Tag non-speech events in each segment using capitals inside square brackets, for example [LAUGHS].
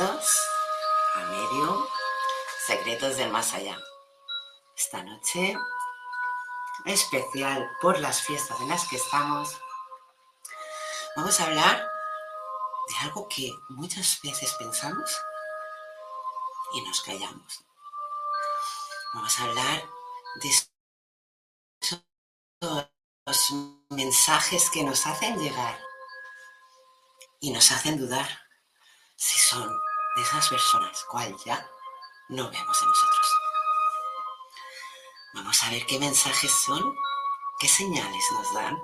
A Medio Secretos del Más Allá. Esta noche especial por las fiestas en las que estamos, vamos a hablar de algo que muchas veces pensamos y nos callamos. Vamos a hablar de esos mensajes que nos hacen llegar y nos hacen dudar si son de esas personas cual ya no vemos en nosotros. Vamos a ver qué mensajes son, qué señales nos dan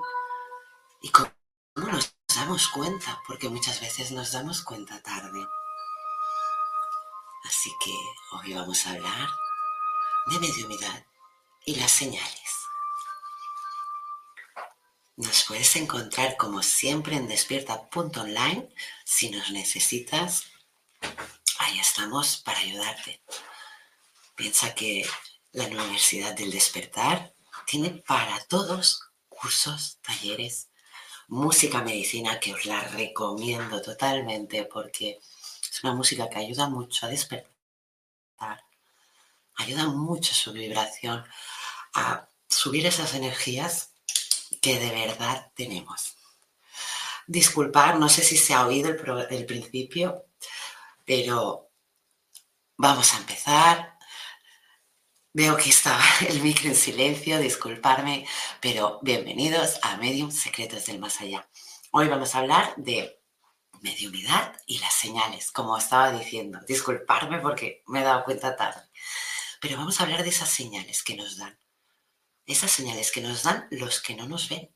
y cómo nos damos cuenta, porque muchas veces nos damos cuenta tarde. Así que hoy vamos a hablar de mediumidad y las señales. Nos puedes encontrar como siempre en despierta.online. Si nos necesitas, ahí estamos para ayudarte. Piensa que la Universidad del Despertar tiene para todos cursos, talleres, música, medicina, que os la recomiendo totalmente porque es una música que ayuda mucho a despertar, ayuda mucho a su vibración, a subir esas energías que de verdad tenemos. Disculpar, no sé si se ha oído el, principio, pero vamos a empezar. Veo que estaba [LAUGHS] el micro en silencio, disculparme, pero bienvenidos a Medium Secretos del Más Allá. Hoy vamos a hablar de mediumidad y las señales, como estaba diciendo. Disculparme porque me he dado cuenta tarde. Pero vamos a hablar de esas señales que nos dan esas señales que nos dan los que no nos ven,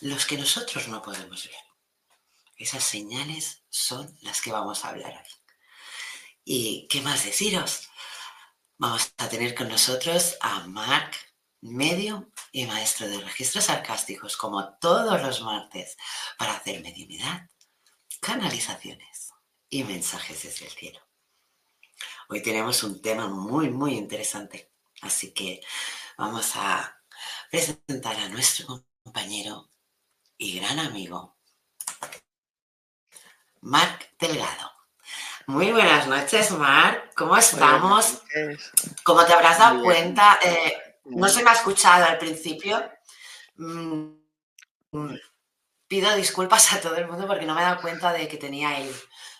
los que nosotros no podemos ver. Esas señales son las que vamos a hablar hoy. ¿Y qué más deciros? Vamos a tener con nosotros a Mark, medio y maestro de registros sarcásticos, como todos los martes, para hacer mediunidad, canalizaciones y mensajes desde el cielo. Hoy tenemos un tema muy, muy interesante, así que vamos a presentar a nuestro compañero y gran amigo, Marc Delgado. Muy buenas noches, Marc. ¿Cómo estamos? Como te habrás dado cuenta, eh, no se me ha escuchado al principio. Mm, pido disculpas a todo el mundo porque no me he dado cuenta de que tenía el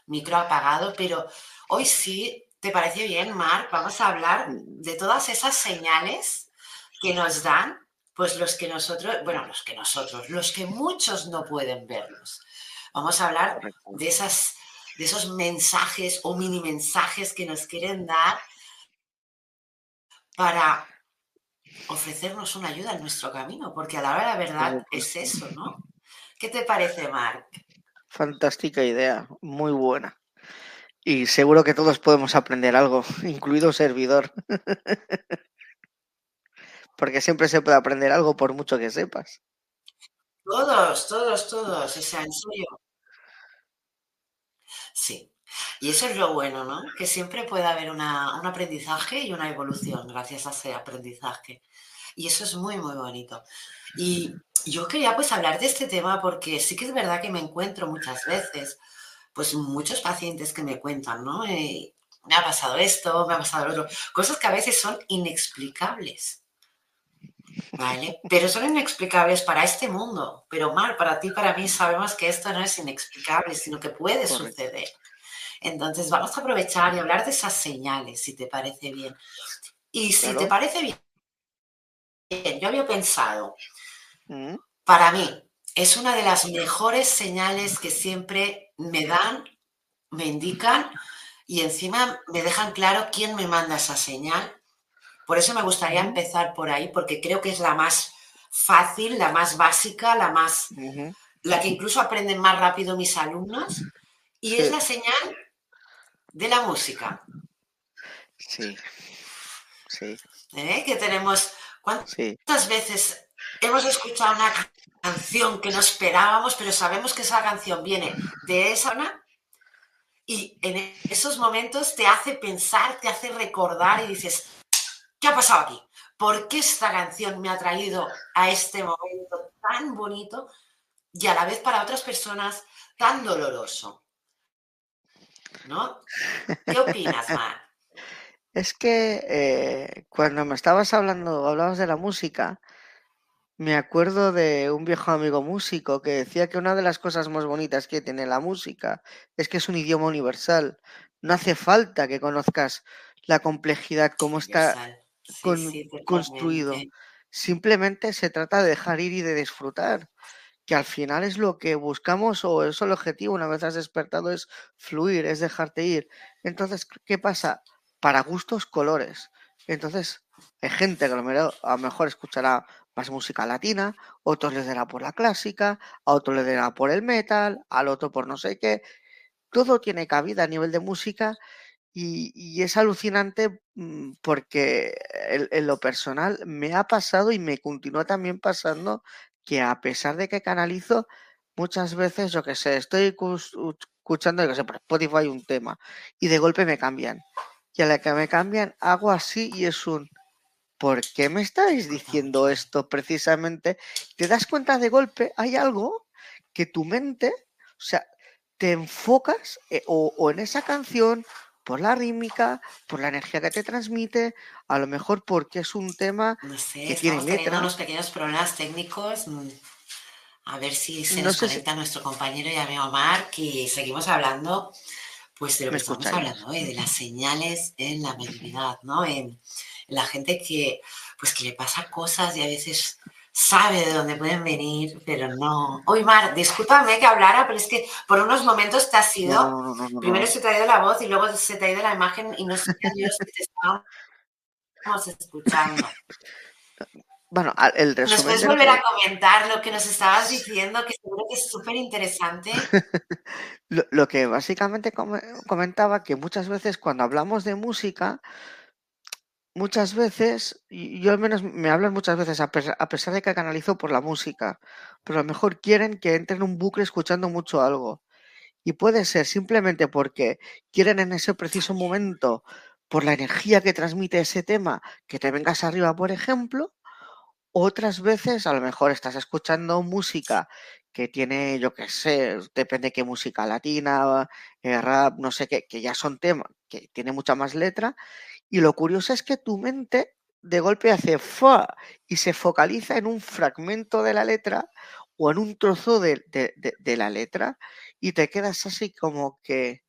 micro apagado, pero hoy sí, ¿te parece bien, Marc? Vamos a hablar de todas esas señales que nos dan, pues los que nosotros, bueno, los que nosotros, los que muchos no pueden verlos. Vamos a hablar de, esas, de esos mensajes o mini mensajes que nos quieren dar para ofrecernos una ayuda en nuestro camino, porque a la hora de la verdad es eso, ¿no? ¿Qué te parece, Marc? Fantástica idea, muy buena. Y seguro que todos podemos aprender algo, [LAUGHS] incluido servidor. [LAUGHS] Porque siempre se puede aprender algo por mucho que sepas. Todos, todos, todos, o sea, en serio. Sí, y eso es lo bueno, ¿no? Que siempre puede haber un aprendizaje y una evolución gracias a ese aprendizaje. Y eso es muy, muy bonito. Y yo quería pues hablar de este tema porque sí que es verdad que me encuentro muchas veces, pues muchos pacientes que me cuentan, ¿no? Eh, me ha pasado esto, me ha pasado lo otro. Cosas que a veces son inexplicables. ¿Vale? Pero son inexplicables para este mundo. Pero Mar, para ti, para mí, sabemos que esto no es inexplicable, sino que puede suceder. Entonces, vamos a aprovechar y hablar de esas señales, si te parece bien. Y si te parece bien, yo había pensado, mm. para mí, es una de las mejores señales que siempre me dan, me indican y encima me dejan claro quién me manda esa señal. Por eso me gustaría empezar por ahí, porque creo que es la más fácil, la más básica, la más, la que incluso aprenden más rápido mis alumnos. Y es la señal de la música. Sí, sí. ¿Eh? Que tenemos, ¿cuántas veces hemos escuchado una canción que no esperábamos, pero sabemos que esa canción viene de esa zona y en esos momentos te hace pensar, te hace recordar y dices, ¿qué ha pasado aquí? ¿Por qué esta canción me ha traído a este momento tan bonito y a la vez para otras personas tan doloroso? ¿no? ¿Qué opinas, [LAUGHS] Mar? Es que eh, cuando me estabas hablando, hablabas de la música, me acuerdo de un viejo amigo músico que decía que una de las cosas más bonitas que tiene la música es que es un idioma universal. No hace falta que conozcas la complejidad, cómo está construido. Simplemente se trata de dejar ir y de disfrutar que al final es lo que buscamos o es el objetivo una vez has despertado, es fluir, es dejarte ir. Entonces, ¿qué pasa? Para gustos, colores. Entonces, hay gente que a lo mejor escuchará más música latina, otros les dará por la clásica, a otros les dará por el metal, al otro por no sé qué. Todo tiene cabida a nivel de música y, es alucinante mm, porque en, lo personal me ha pasado y me continúa también pasando que a pesar de que canalizo, muchas veces, yo que sé, estoy escuchando, que sé, por Spotify un tema y de golpe me cambian. Y a la que me cambian, hago así y es un, ¿por qué me estáis diciendo esto precisamente? Te das cuenta de golpe, hay algo que tu mente, o sea, te enfocas eh, o en esa canción por la rítmica, por la energía que te transmite, a lo mejor porque es un tema que tiene letra. unos pequeños problemas técnicos. Mm, a ver si se nos conecta nuestro compañero y amigo Mark y seguimos hablando pues de lo que estamos hablando, ¿eh? de las [LAUGHS] señales en la mediunidad, ¿no? En, en, la gente que pues que le pasa cosas y a veces sabe de dónde pueden venir, pero no. Oye, Mar, discúlpame que hablara, pero es que por unos momentos te ha sido. primero se te ha ido la voz y luego se te ha ido la imagen y no sé Dios que te estábamos escuchando. Bueno, el resumen. ¿Nos puedes volver a comentar lo que nos estabas diciendo, que seguro que es súper interesante? [LAUGHS] lo, lo que básicamente comentaba, que muchas veces cuando hablamos de música, Muchas veces, yo al menos me hablan muchas veces, a pesar, de que canalizo por la música, pero a lo mejor quieren que entre en un bucle escuchando mucho algo. Y puede ser simplemente porque quieren en ese preciso momento, por la energía que transmite ese tema, que te vengas arriba, por ejemplo. Otras veces, a lo mejor estás escuchando música que tiene, yo qué sé, depende de qué música latina, eh, rap, no sé qué, que ya son temas, que tiene mucha más letra y lo curioso es que tu mente de golpe hace fa y se focaliza en un fragmento de la letra o en un trozo de, de la letra y te quedas así como que,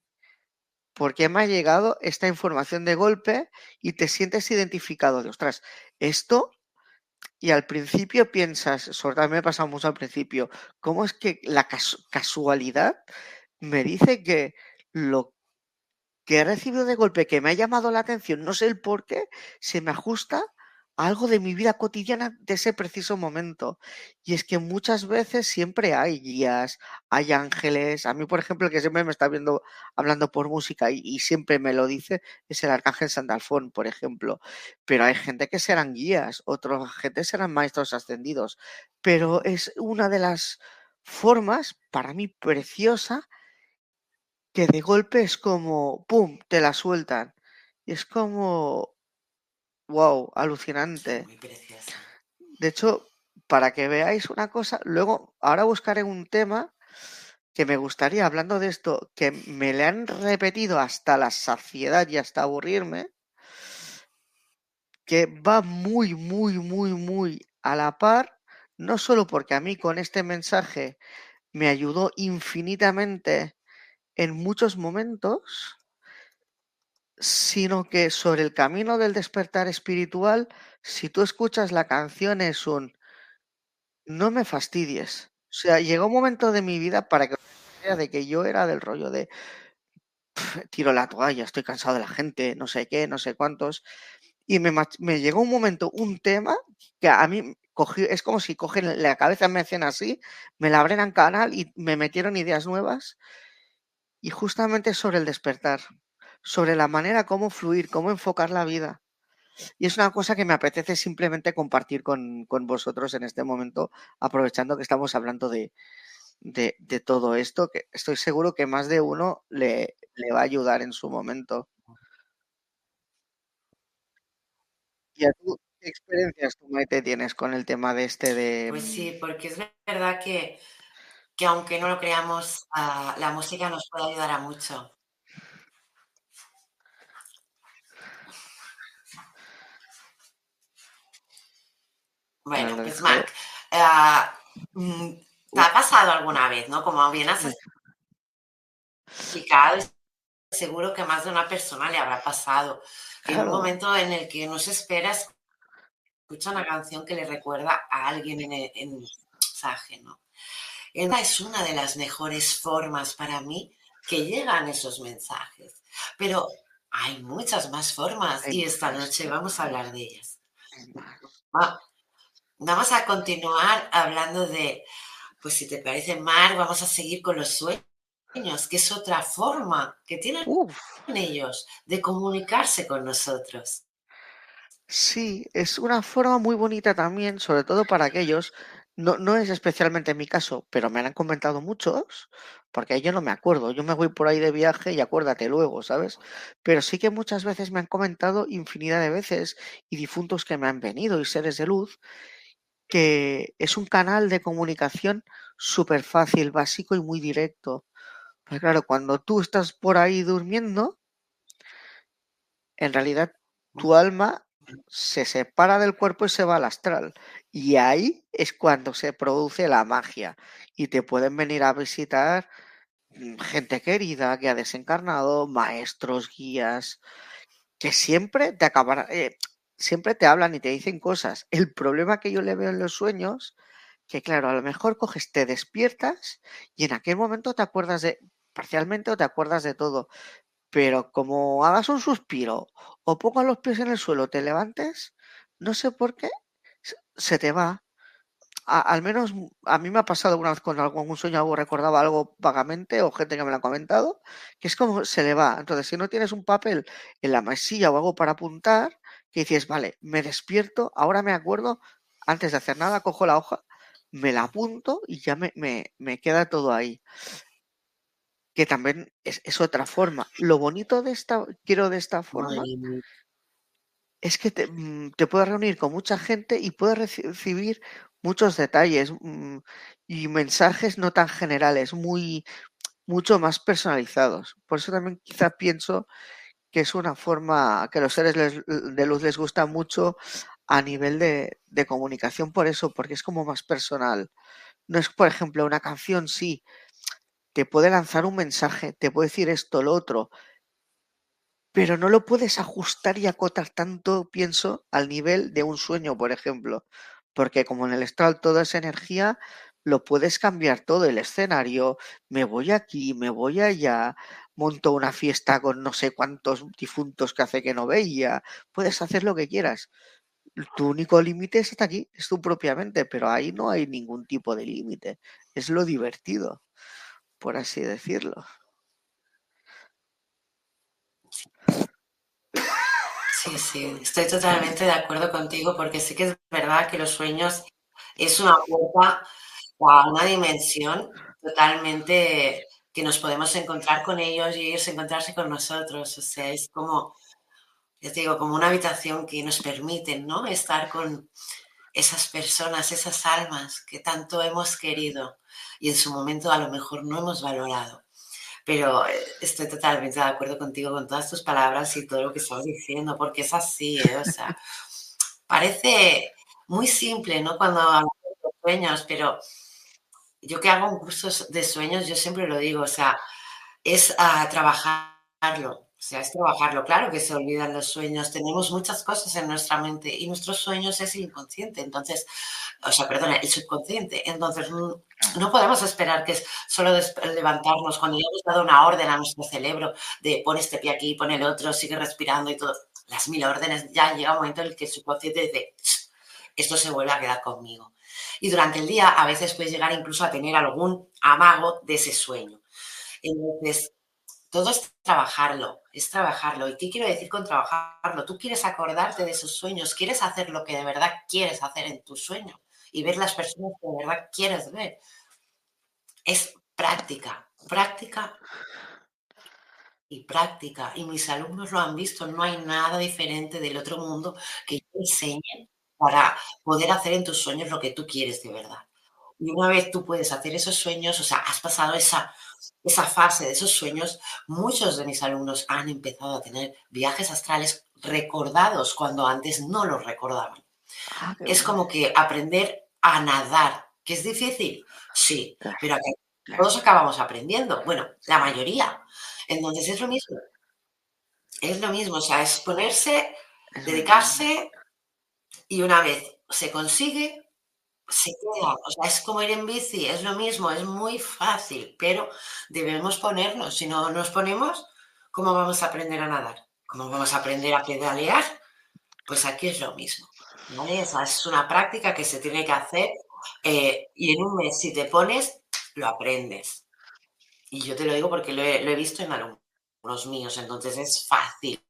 ¿por qué me ha llegado esta información de golpe? Y te sientes identificado de, ostras, esto y al principio piensas, sobre todo me ha pasado mucho al principio, ¿cómo es que la casualidad me dice que lo que he recibido de golpe, que me ha llamado la atención, no sé el por qué, se me ajusta algo de mi vida cotidiana de ese preciso momento. Y es que muchas veces siempre hay guías, hay ángeles. A mí, por ejemplo, el que siempre me está viendo hablando por música y, siempre me lo dice es el arcángel Sandalfón, por ejemplo. Pero hay gente que serán guías, otra gente serán maestros ascendidos. Pero es una de las formas, para mí, preciosa, que de golpe es como, ¡pum!, te la sueltan. Y es como, Wow, alucinante. De hecho, para que veáis una cosa, luego, ahora buscaré un tema que me gustaría, hablando de esto, que me le han repetido hasta la saciedad y hasta aburrirme, que va muy, muy, muy, muy a la par, no solo porque a mí con este mensaje me ayudó infinitamente en muchos momentos, sino que sobre el camino del despertar espiritual, si tú escuchas la canción es un no me fastidies. O sea, llegó un momento de mi vida para que de que yo era del rollo de tiro la toalla, estoy cansado de la gente, no sé qué, no sé cuántos. Y me, me llegó un momento, un tema que a mí cogió, es como si cogen la cabeza, me hacen así, me la abren en canal y me metieron ideas nuevas. Y justamente sobre el despertar sobre la manera cómo fluir, cómo enfocar la vida. Y es una cosa que me apetece simplemente compartir con, vosotros en este momento, aprovechando que estamos hablando de, de, todo esto, que estoy seguro que más de uno le, le va a ayudar en su momento. ¿Y a tú qué experiencias tú, Maite, tienes con el tema de este de... Pues sí, porque es verdad que, que aunque no lo creamos, ah, la música nos puede ayudar a mucho. Bueno, pues Marc, ah, mm, ¿te ha pasado alguna vez, no? Como bien has explicado, seguro que más de una persona le habrá pasado. En un momento en el que no se espera, escucha una canción que le recuerda a alguien en el, mensaje, ¿no? Esa es una de las mejores formas para mí que llegan esos mensajes. Pero hay muchas más formas y esta noche vamos a hablar de ellas. Vamos a continuar hablando de, pues si te parece, Mar, vamos a seguir con los sueños, que es otra forma que tienen ellos de comunicarse con nosotros. Sí, es una forma muy bonita también, sobre todo para aquellos, no, no es especialmente mi caso, pero me han comentado muchos, porque yo no me acuerdo, yo me voy por ahí de viaje y acuérdate luego, ¿sabes? Pero sí que muchas veces me han comentado infinidad de veces y difuntos que me han venido y seres de luz que es un canal de comunicación súper fácil, básico y muy directo. Pues claro, cuando tú estás por ahí durmiendo, en realidad tu alma se separa del cuerpo y se va al astral. Y ahí es cuando se produce la magia. Y te pueden venir a visitar mm, gente querida que ha desencarnado, maestros, guías, que siempre te acabarán... Eh, siempre te hablan y te dicen cosas. El problema que yo le veo en los sueños, que claro, a lo mejor coges, te despiertas y en aquel momento te acuerdas de, parcialmente o te acuerdas de todo. Pero como hagas un suspiro o pongas los pies en el suelo, te levantes, no sé por qué, se te va. al menos a mí me ha pasado alguna vez con algún sueño, algo recordaba algo vagamente o gente que me lo ha comentado, que es como se le va. Entonces, si no tienes un papel en la mesilla o algo para apuntar, que dices, vale, me despierto, ahora me acuerdo, antes de hacer nada, cojo la hoja, me la apunto y ya me, me, queda todo ahí. Que también es, otra forma. Lo bonito de esta, quiero de esta forma, es que te, mm, te, puedes reunir con mucha gente y puedes recibir muchos detalles mm, y mensajes no tan generales, muy mucho más personalizados. Por eso también quizá pienso que es una forma que los seres de luz les gusta mucho a nivel de, comunicación por eso, porque es como más personal. No es, por ejemplo, una canción, sí, te puede lanzar un mensaje, te puede decir esto, lo otro, pero no lo puedes ajustar y acotar tanto, pienso, al nivel de un sueño, por ejemplo, porque como en el estado toda esa energía, lo puedes cambiar todo el escenario, me voy aquí, me voy allá, monto una fiesta con no sé cuántos difuntos que hace que no veía, puedes hacer lo que quieras. Tu único límite es hasta aquí, es tú propiamente, pero ahí no hay ningún tipo de límite, es lo divertido, por así decirlo. Sí, sí, estoy totalmente de acuerdo contigo porque sí que es verdad que los sueños es una puerta a una dimensión totalmente que nos podemos encontrar con ellos y ellos encontrarse con nosotros. O sea, es como, yo te digo, como una habitación que nos permite, ¿no? Estar con esas personas, esas almas que tanto hemos querido y en su momento a lo mejor no hemos valorado. Pero eh, estoy totalmente de acuerdo contigo con todas tus palabras y todo lo que estás diciendo, porque es así, ¿eh? o sea, [LAUGHS] parece muy simple, ¿no? Cuando hablamos de sueños, pero yo que hago un curso de sueños, yo siempre lo digo, o sea, es a trabajarlo, o sea, es trabajarlo. Claro que se olvidan los sueños, tenemos muchas cosas en nuestra mente y nuestros sueños es el inconsciente, entonces, o sea, perdona, el subconsciente. Entonces, mm, no podemos esperar que es solo levantarnos cuando ya hemos dado una orden a nuestro cerebro de pon este pie aquí, pon el otro, sigue respirando y todo. Las mil órdenes, ya llega un momento en el que el subconsciente dice, esto se vuelve a quedar conmigo. Y durante el día a veces puedes llegar incluso a tener algún amago de ese sueño. Entonces, todo es trabajarlo, es trabajarlo. ¿Y qué quiero decir con trabajarlo? Tú quieres acordarte de esos sueños, quieres hacer lo que de verdad quieres hacer en tu sueño y ver las personas que de verdad quieres ver. Es práctica, práctica y práctica. Y mis alumnos lo han visto, no hay nada diferente del otro mundo que yo enseñe para poder hacer en tus sueños lo que tú quieres de verdad. Y una vez tú puedes hacer esos sueños, o sea, has pasado esa, esa fase de esos sueños, muchos de mis alumnos han empezado a tener viajes astrales recordados cuando antes no los recordaban. Ah, es como que aprender a nadar, que es difícil, sí, pero todos acabamos aprendiendo, bueno, la mayoría. Entonces es lo mismo, es lo mismo, o sea, es ponerse, dedicarse y una vez se consigue, se queda. O sea, es como ir en bici, es lo mismo, es muy fácil, pero debemos ponernos. Si no nos ponemos, ¿cómo vamos a aprender a nadar? ¿Cómo vamos a aprender a pedalear? Pues aquí es lo mismo. ¿vale? es una práctica que se tiene que hacer y en un mes, si te pones, lo aprendes. Y yo te lo digo porque lo he, visto en alumnos míos, entonces es fácil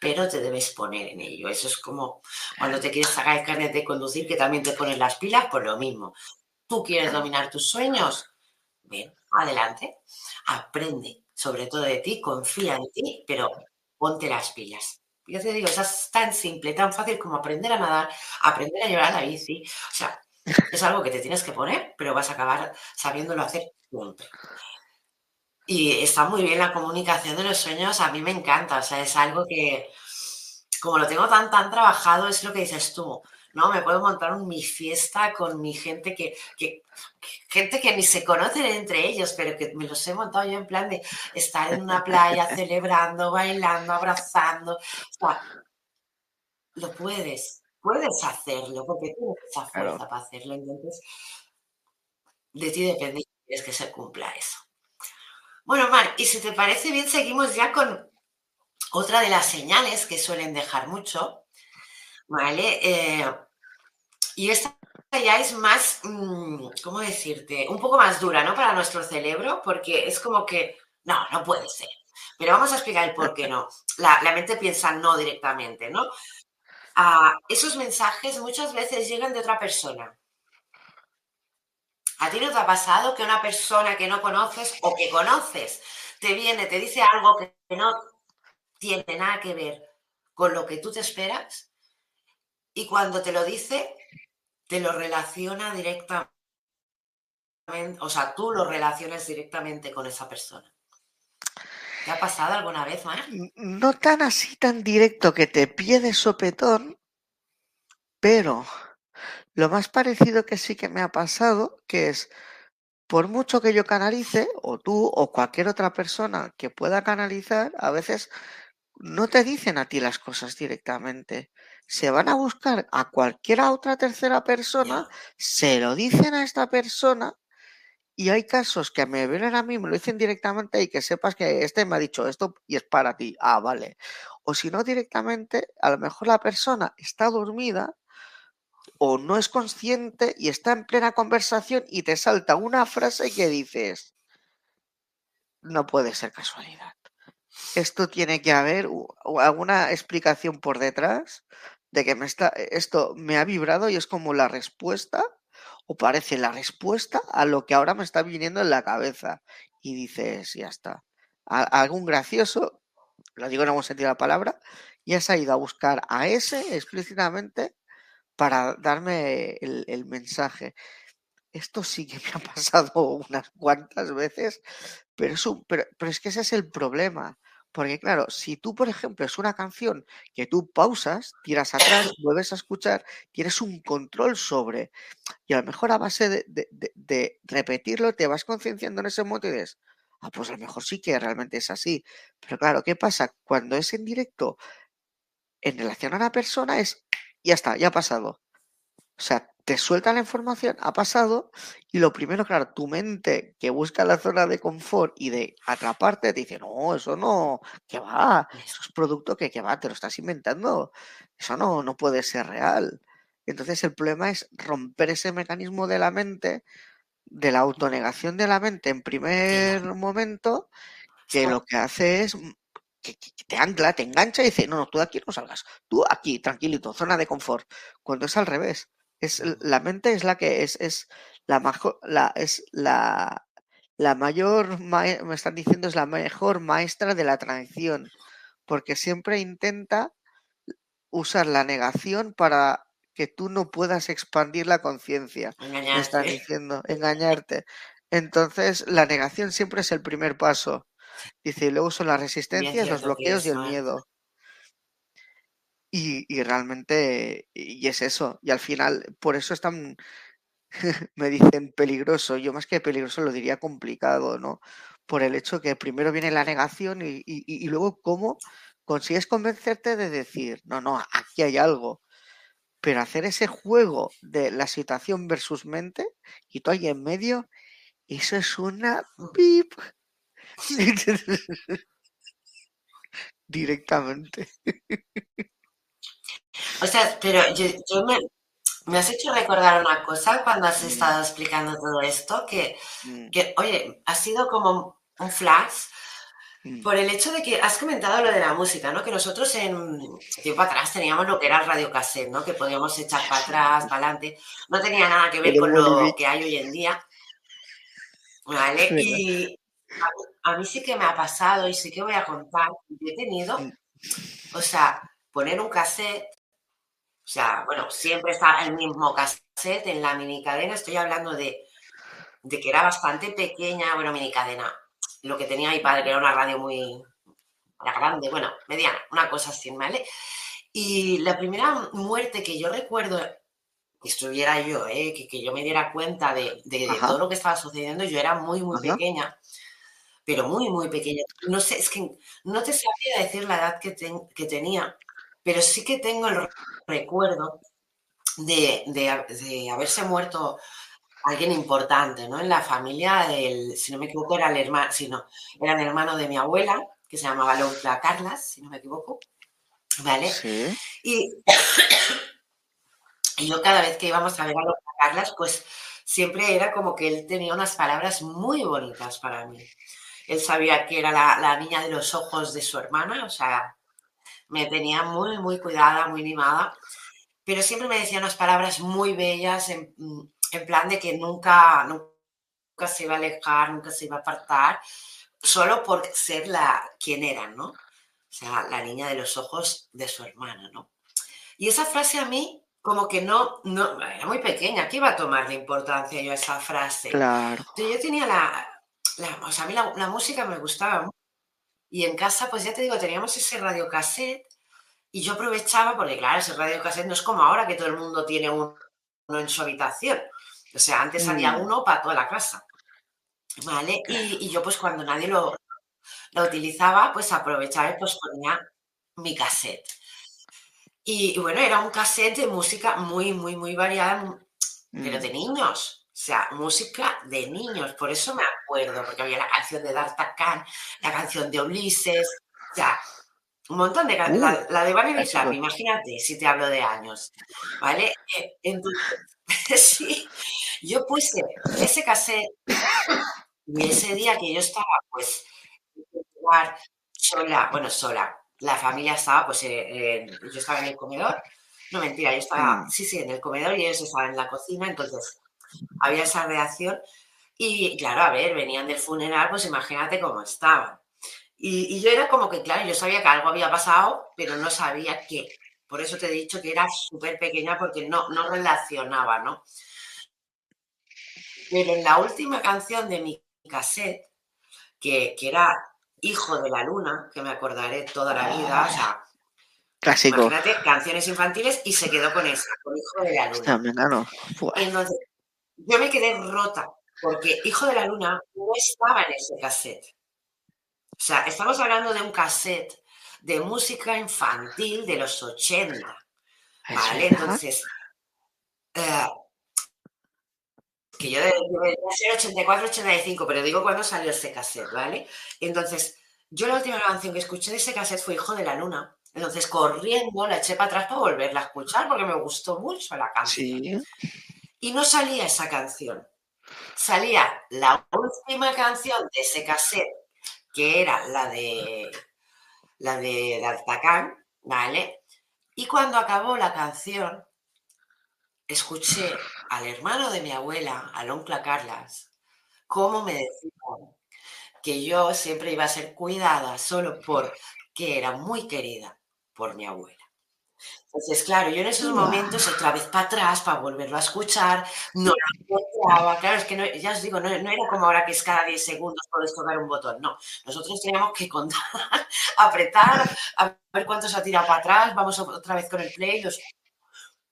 pero te debes poner en ello. Eso es como cuando te quieres sacar el carnet de conducir, que también te pones las pilas, por lo mismo. ¿Tú quieres dominar tus sueños? Ven, adelante, aprende sobre todo de ti, confía en ti, pero ponte las pilas. Yo te digo, es tan simple, tan fácil como aprender a nadar, aprender a llevar la bici. O sea, es algo que te tienes que poner, pero vas a acabar sabiéndolo hacer siempre. Y está muy bien la comunicación de los sueños, a mí me encanta, o sea, es algo que, como lo tengo tan, tan trabajado, es lo que dices tú, ¿no? Me puedo montar mi fiesta con mi gente que, gente que ni se conocen entre ellos, pero que me los he montado yo en plan de estar en una playa [LAUGHS] celebrando, bailando, abrazando. O sea, lo puedes, puedes hacerlo, porque tienes esa fuerza para hacerlo. Entonces, de ti depende es que se cumpla eso. Bueno, Mar, y si te parece bien, seguimos ya con otra de las señales que suelen dejar mucho, ¿vale? Eh, y esta ya es más, mm, ¿cómo decirte? Un poco más dura, ¿no? Para nuestro cerebro, porque es como que, no, no puede ser. Pero vamos a explicar el por qué no. [LAUGHS] La, mente piensa no directamente, ¿no? Ah, esos mensajes muchas veces llegan de otra persona. ¿A ti no te ha pasado que una persona que no conoces o que conoces te viene, te dice algo que no tiene nada que ver con lo que tú te esperas? Y cuando te lo dice, te lo relaciona directamente, o sea, tú lo relacionas directamente con esa persona. ¿Te ha pasado alguna vez, más? No tan así, tan directo que te pide sopetón, pero Lo más parecido que sí que me ha pasado, que es, por mucho que yo canalice, o tú o cualquier otra persona que pueda canalizar, a veces no te dicen a ti las cosas directamente. Se van a buscar a cualquier otra tercera persona, se lo dicen a esta persona y hay casos que me vienen a mí, me lo dicen directamente y que sepas que este me ha dicho esto y es para ti. Ah, vale. O si no directamente, a lo mejor la persona está dormida o no es consciente y está en plena conversación y te salta una frase que dices, no puede ser casualidad. Esto tiene que haber alguna explicación por detrás de que me está, esto me ha vibrado y es como la respuesta o parece la respuesta a lo que ahora me está viniendo en la cabeza. Y dices, ya está. algún gracioso, lo digo en algún sentido la palabra, y has ido a buscar a ese explícitamente para darme el, mensaje. Esto sí que me ha [LAUGHS] pasado unas cuantas veces, pero es, pero, pero es que ese es el problema. Porque claro, si tú, por ejemplo, es una canción que tú pausas, tiras atrás, vuelves a escuchar, tienes un control sobre, y a lo mejor a base de, repetirlo te vas concienciando en ese momento y dices, ah, pues a lo mejor sí que realmente es así. Pero claro, ¿qué pasa? Cuando es en directo, en relación a una persona, es, ya está, ya ha pasado. O sea, te suelta la información, ha pasado, y lo primero, claro, tu mente que busca la zona de confort y de atraparte, te dice, no, eso no, que va, eso es producto que, que va, te lo estás inventando, eso no, no puede ser real. Entonces el problema es romper ese mecanismo de la mente, de la autonegación de la mente en primer momento, que lo que hace es que, te ancla, te engancha y dice, no, no, tú de aquí no salgas, tú aquí, tranquilito, zona de confort, cuando es al revés. Es, la mente es la que es, es la, la, es la, la mayor, me están diciendo, es la mejor maestra de la transición, porque siempre intenta usar la negación para que tú no puedas expandir la conciencia. Me están diciendo, engañarte. Entonces, la negación siempre es el primer paso. Dice, y luego son las resistencias, los bloqueos y el miedo. Y, realmente, y es eso. Y al final, por eso es tan, [LAUGHS] me dicen peligroso. Yo más que peligroso lo diría complicado, ¿no? Por el hecho que primero viene la negación y, y, luego cómo consigues convencerte de decir, no, no, aquí hay algo. Pero hacer ese juego de la situación versus mente y tú ahí en medio, eso es una pip. [LAUGHS] Directamente. [LAUGHS] O sea, pero yo, me, has hecho recordar una cosa cuando has mm. estado explicando todo esto, que, mm. que, oye, ha sido como un flash mm. por el hecho de que has comentado lo de la música, ¿no? Que nosotros en tiempo atrás teníamos lo que era el radio cassette, ¿no? Que podíamos echar para atrás, para adelante. No tenía nada que ver con lo que hay hoy en día. ¿Vale? Y a mí, sí que me ha pasado y sí que voy a contar. Yo he tenido, o sea, poner un cassette sea, bueno, siempre está el mismo cassette en la mini cadena. Estoy hablando de, que era bastante pequeña, bueno, mini cadena. Lo que tenía mi padre, que era una radio muy grande, bueno, mediana, una cosa así, ¿vale? Y la primera muerte que yo recuerdo que estuviera yo, ¿eh? que, yo me diera cuenta de, todo lo que estaba sucediendo, yo era muy, muy pequeña, pero muy, muy pequeña. No sé, es que no te sabía decir la edad que, que tenía, pero sí que tengo el recuerdo de, haberse muerto alguien importante, ¿no? En la familia del, si no me equivoco, era el hermano, el hermano de mi abuela, que se llamaba Lola Carlas, si no me equivoco. ¿Vale? [COUGHS] Y, yo cada vez que íbamos a ver a Lola Carlas, pues siempre era como que él tenía unas palabras muy bonitas para mí. Él sabía que era la, la niña de los ojos de su hermana, o sea, me tenía muy, muy cuidada, muy animada, pero siempre me decía unas palabras muy bellas en, plan de que nunca, nunca se iba a alejar, nunca se iba a apartar, solo por ser la quien era, ¿no? O sea, la niña de los ojos de su hermana, ¿no? Y esa frase a mí como que no, no, era muy pequeña, ¿qué iba a tomar de importancia yo esa frase? Claro. yo tenía la, o sea, a mí la, la música me gustaba mucho y en casa, pues ya te digo, teníamos ese radiocassette y yo aprovechaba, porque claro, ese radiocassette no es como ahora que todo el mundo tiene un, en su habitación. O sea, antes había Mm. uno para toda la casa. ¿Vale? Y, y yo, pues cuando nadie lo, lo utilizaba, pues aprovechaba y pues ponía mi cassette. Y, y bueno, era un cassette de música muy, muy, muy variada, pero Mm. de niños. O sea, música de niños. Por eso me acuerdo, porque había la canción de D'Artagnan, la canción de Ulises. O sea, un montón de canciones. la, la de clásico. Flappy, imagínate si te hablo de años. ¿Vale? Eh, Entonces, [LAUGHS] sí, yo puse ese cassette y ese día que yo estaba, pues, sola, bueno, sola, la familia estaba, pues, eh, yo estaba en el comedor, no mentira, yo estaba, Mm. sí, sí, en el comedor y ellos estaban en la cocina, entonces había esa reacción y, claro, a ver, venían del funeral, pues imagínate cómo estaban. Y, y yo era como que, claro, yo sabía que algo había pasado, pero no sabía qué. Por eso te he dicho que era súper pequeña porque no, no relacionaba, ¿no? Pero en la última canción de mi cassette, que, que era Hijo de la Luna, que me acordaré toda la vida, o sea, Clásico. imagínate, canciones infantiles y se quedó con esa, con Hijo de la Luna. gano. Buah. Entonces, yo me quedé rota, porque Hijo de la Luna no estaba en ese cassette. O sea, estamos hablando de un cassette de música infantil de los 80, ¿Es ¿vale? Entonces, eh, que yo de- debería ser 84, 85, pero digo cuando salió ese cassette, ¿vale? Entonces, yo la última canción que escuché de ese cassette fue Hijo de la Luna. Entonces, corriendo, la eché para atrás para volverla a escuchar porque me gustó mucho la canción. Sí. Y no salía esa canción. Salía la última canción de ese cassette, que era la de la de D'Artagnan, ¿vale? Y cuando acabó la canción, escuché al hermano de mi abuela, al oncla Carlas, cómo me decía que yo siempre iba a ser cuidada solo porque era muy querida por mi abuela. Entonces, claro, yo en esos momentos otra vez para atrás para volverlo a escuchar, no la [LAUGHS] encontraba, claro, es que no, ya os digo, no, no era como ahora que es cada 10 segundos puedes tocar un botón, no, nosotros teníamos que contar, [LAUGHS] apretar, a ver cuánto se ha tirado para atrás, vamos otra vez con el play, los-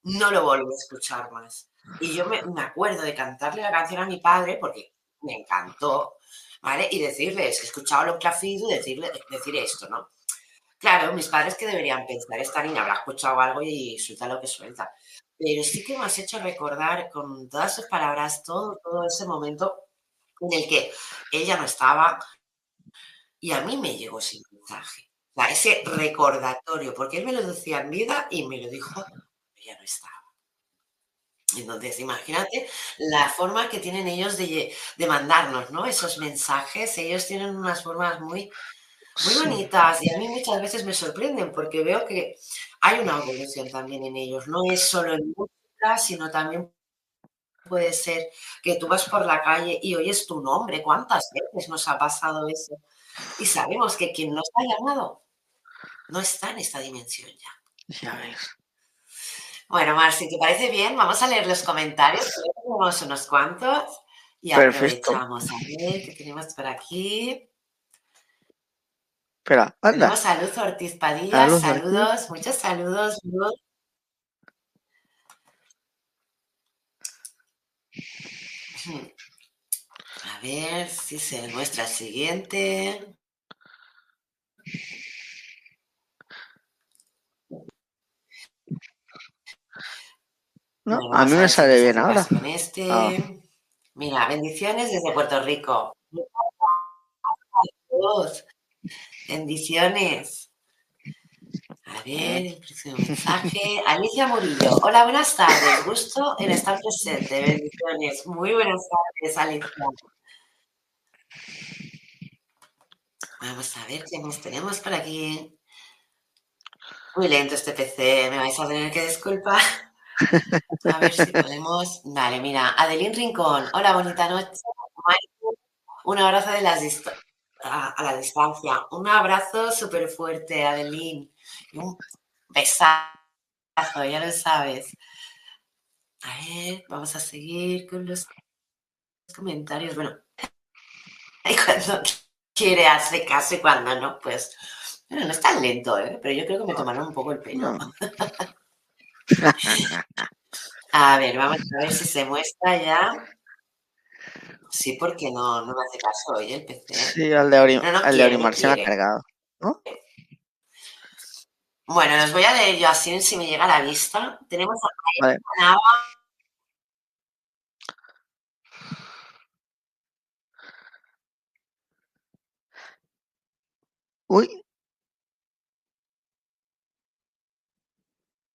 no lo volví a escuchar más. Y yo me, me acuerdo de cantarle la canción a mi padre porque me encantó, ¿vale? Y decirles, he escuchado lo clafido y decirle, decir esto, ¿no? Claro, mis padres que deberían pensar, esta niña habrá escuchado algo y suelta lo que suelta. Pero sí que me has hecho recordar con todas sus palabras todo, ese momento en el que ella no estaba y a mí me llegó ese mensaje. O sea, ese recordatorio, porque él me lo decía en vida y me lo dijo ella no estaba. Entonces, imagínate la forma que tienen ellos de mandarnos, ¿no? Esos mensajes, ellos tienen unas formas muy, muy bonitas y a mí muchas veces me sorprenden porque veo que hay una evolución también en ellos. No es solo en música, sino también puede ser que tú vas por la calle y oyes tu nombre. ¿Cuántas veces nos ha pasado eso? Y sabemos que quien nos ha llamado no está en esta dimensión ya. Ya ves. Bueno, Mar, si te parece bien, vamos a leer los comentarios. Tenemos unos cuantos y Perfecto. aprovechamos. A ver, ¿qué tenemos por aquí? Espera, anda. Luz Ortiz Padilla, Ortiz. saludos, muchos saludos, Luz. A ver si se muestra el siguiente. ¿No? A mí me sale bien ahora. Con este. Ah. Mira, bendiciones desde Puerto Rico. Bendiciones. A ver, el próximo mensaje. Alicia Murillo. Hola, buenas tardes. Gusto en estar presente. Bendiciones. Muy buenas tardes, Alicia. Vamos a ver qué más tenemos por aquí. Muy lento este PC, me vais a tener que disculpar. A ver si podemos. Vale, mira, Adelín Rincón. Hola, bonita noche. Un abrazo de las dist- a, a la distancia. Un abrazo súper fuerte, Adelín. Y un besazo, ya lo sabes. A ver, vamos a seguir con los comentarios. Bueno, y [LAUGHS] cuando quiere hace caso y cuando no, pues. Bueno, no es tan lento, ¿eh? pero yo creo que me tomaron un poco el pelo. [LAUGHS] A ver, vamos a ver si se muestra ya. Sí, porque no, no me hace caso hoy el PC. Sí, el de, Ori, No, no quiere, Orimar se me ha cargado. ¿no? Bueno, los voy a leer yo así si me llega a la vista. Tenemos a Vale. Nava. Uy.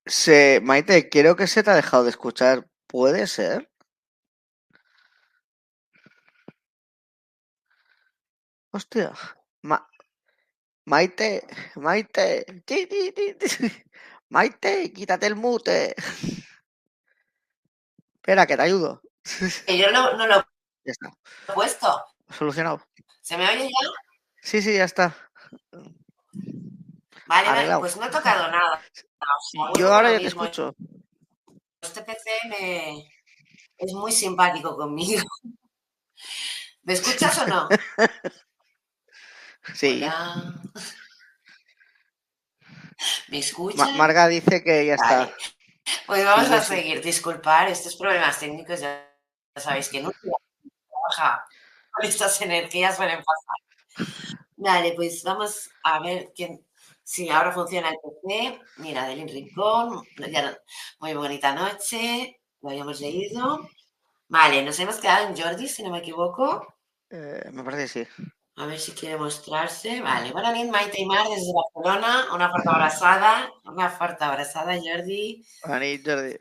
Se, Maite, creo que se te ha dejado de escuchar. ¿Puede ser? Hostia. Ma- Maite, Maite. [LAUGHS] Maite, quítate el mute. Espera, que te ayudo. [LAUGHS] Que yo no, no lo Ya está. he puesto. Solucionado. ¿Se me oye ya? Sí, sí, ya está. Vale, vale, Arreglado. pues no he tocado nada. Yo ahora ya te escucho. Este PC me... es muy simpático conmigo. ¿Me escuchas o no? [LAUGHS] Sí. Hola. ¿Me Ma- escuchas? Marga dice que ya está. Vale. Pues vamos a seguir. Disculpar estos problemas técnicos, ya sabéis que no trabaja [LAUGHS] con estas energías suelen pasar. Vale, pues vamos a ver quién. Sí, ahora funciona el PC. Mira, del Rincón. ya Muy bonita noche. Lo habíamos leído. Vale, nos hemos quedado en Jordi, si no me equivoco. Eh, me parece que sí. A ver si quiere mostrarse. Vale, buena nit, Maite y Mar desde Barcelona. Una fuerte abrazada. Una fuerte abrazada, Jordi. Ani, Jordi.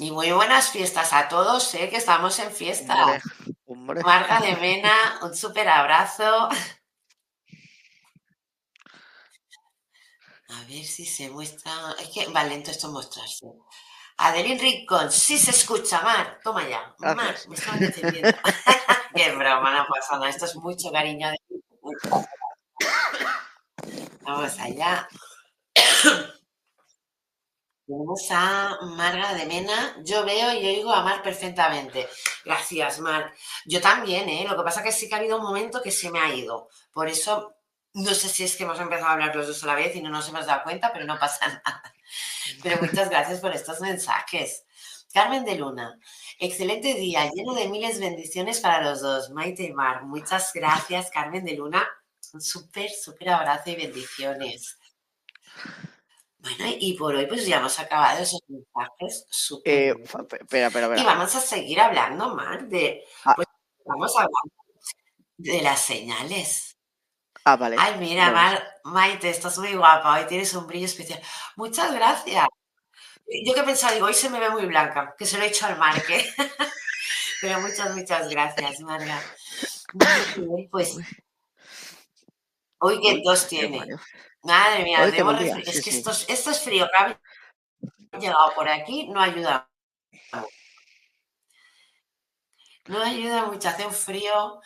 Y muy buenas fiestas a todos, sé que estamos en fiesta. Hombre, hombre. Marga de Mena, un súper abrazo. A ver si se muestra. Es que, vale, entonces esto mostrarse. Adelín Rincón, sí se escucha, Mar. Toma ya. Mar, Gracias. me estaban defendiendo. [LAUGHS] Qué broma, no pasa nada. Esto es mucho cariño de Vamos allá. Tenemos a Marga de Mena. Yo veo y oigo a Mar perfectamente. Gracias, Mar. Yo también, ¿eh? Lo que pasa que sí que ha habido un momento que se me ha ido. Por eso, no sé si es que hemos empezado a hablar los dos a la vez y no nos hemos dado cuenta, pero no pasa [LAUGHS] nada. Pero muchas gracias por estos mensajes. Carmen de Luna, excelente día, lleno de miles de bendiciones para los dos, Maite y Mar. Muchas gracias, Carmen de Luna. Un súper, súper abrazo y bendiciones. Bueno, y por hoy pues ya hemos acabado esos mensajes súper Eh, pe- espera, espera, Y espera. vamos a seguir hablando más de, Ah. pues, vamos a hablar de las señales. Ah, vale. Ay, mira, Maite, estás muy guapa, hoy tienes un brillo especial. Muchas gracias. Yo que pensaba, digo, hoy se me ve muy blanca, que se lo he hecho al marque. [LAUGHS] Pero muchas, muchas gracias, Marga. Pues, hoy tos qué tiene. Madre mía, Hoy debo día, sí, Es que sí. esto, es- esto es frío que ha llegado por aquí, no ayuda. No ayuda mucho, hace un frío,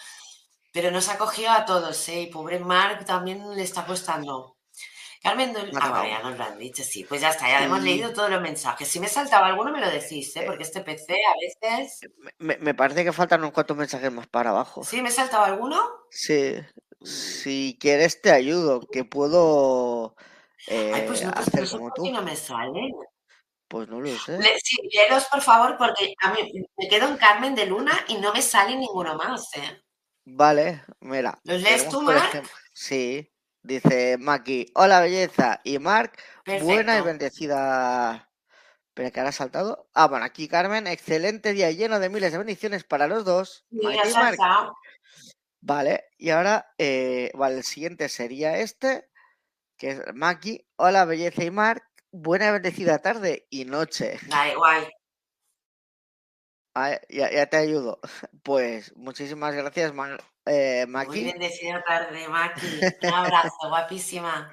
pero nos ha cogido a todos, ¿eh? Y pobre Mark también le está costando. Carmen, ha ah, ya nos lo han dicho, sí. Pues ya está, ya hemos leído todos los mensajes. Si me saltaba alguno, me lo decís, ¿eh? Eh. Porque este PC a veces. Me, me parece que faltan unos cuantos mensajes más para abajo. ¿Sí me he saltado alguno? Sí. Si quieres te ayudo, que puedo Ay, pues eh, no, pues hacer no como tú. me salen. Pues no lo sé. Le- Sí, léelos, por favor, porque a mí me quedo en Carmen de Luna y no me sale ninguno más, ¿eh? Vale, mira. ¿Los lees tú, ejemplo- Sí. Dice Maki, hola belleza. Y Mark, buena y bendecida. Espera, que ahora ha saltado. Ah, bueno, aquí Carmen, excelente día lleno de miles de bendiciones para los dos. Y Mark. Vale, y ahora, eh, vale, el siguiente sería este, que es Maki, hola belleza y Mark, buena y bendecida tarde y noche. Vale, guay. Ah, ya, ya te ayudo. [LAUGHS] Pues muchísimas gracias, Ma- eh, Muy Maki. bendecida tarde, Maki. [LAUGHS] Un abrazo, guapísima.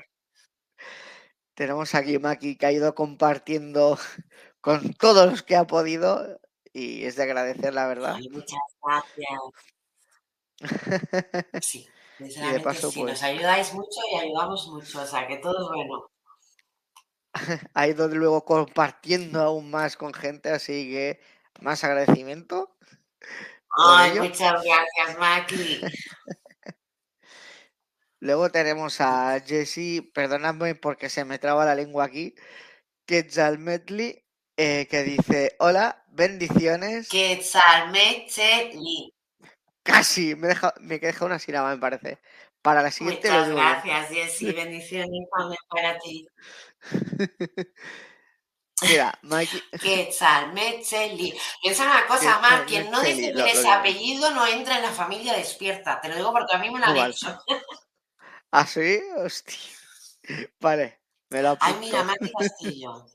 Tenemos aquí Maki que ha ido compartiendo [LAUGHS] con todos los que ha podido y es de agradecer, la verdad. Ay, muchas gracias. Sí, paso, sí, pues- nos ayudáis mucho y ayudamos mucho, o sea que todo es bueno. Ha ido luego compartiendo aún más con gente, así que más agradecimiento. Ay, muchas gracias, Maki. Luego tenemos a Jessie, perdonadme porque se me traba la lengua aquí, Quetzalmetli, eh, que dice, hola, bendiciones. Quetzalmecheli. Casi, me deja, me deja una sílaba, me parece. Para la siguiente lo Muchas digo gracias, Jessy. [LAUGHS] Bendiciones también para ti. [LAUGHS] Mira, [LAUGHS] Mikey, Quetzalmecheli. Piensa una cosa más, quien no dice ese apellido no entra en la familia despierta. Te lo digo porque a mí me lo han dicho. [LAUGHS] ¿Ah, sí? Hostia. [LAUGHS] Vale, me lo Ay, apunto. mira, Mati Castillo.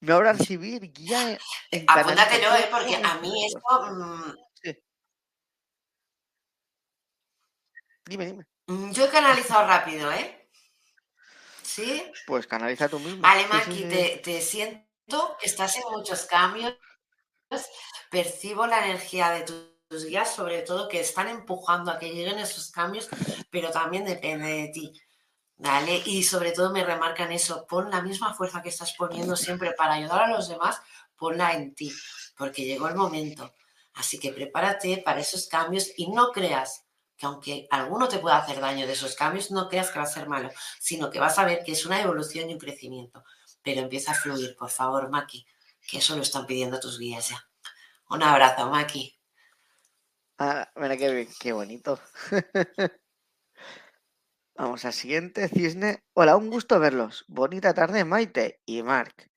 Me habrá recibir guía en Apúntatelo, ¿eh? Porque a mí esto... mm, Dime, dime. mm, yo he canalizado rápido, ¿eh? ¿Sí? Pues canaliza tú mismo. Vale, Maki, te, te siento que estás en muchos cambios. Percibo la energía de tus guías, sobre todo que están empujando a que lleguen esos cambios, pero también depende de ti. ¿Vale? Y sobre todo me remarcan eso, pon la misma fuerza que estás poniendo siempre para ayudar a los demás, ponla en ti, porque llegó el momento. Así que prepárate para esos cambios y no creas que aunque alguno te pueda hacer daño de esos cambios, no creas que va a ser malo, sino que vas a ver que es una evolución y un crecimiento. Pero empieza a fluir, por favor, Maki, que eso lo están pidiendo tus guías ya. Un abrazo, Maki. Ah, mira qué, qué bonito. [LAUGHS] Vamos al siguiente, Cisne. Hola, un gusto verlos. Bonita tarde, Maite y Mark.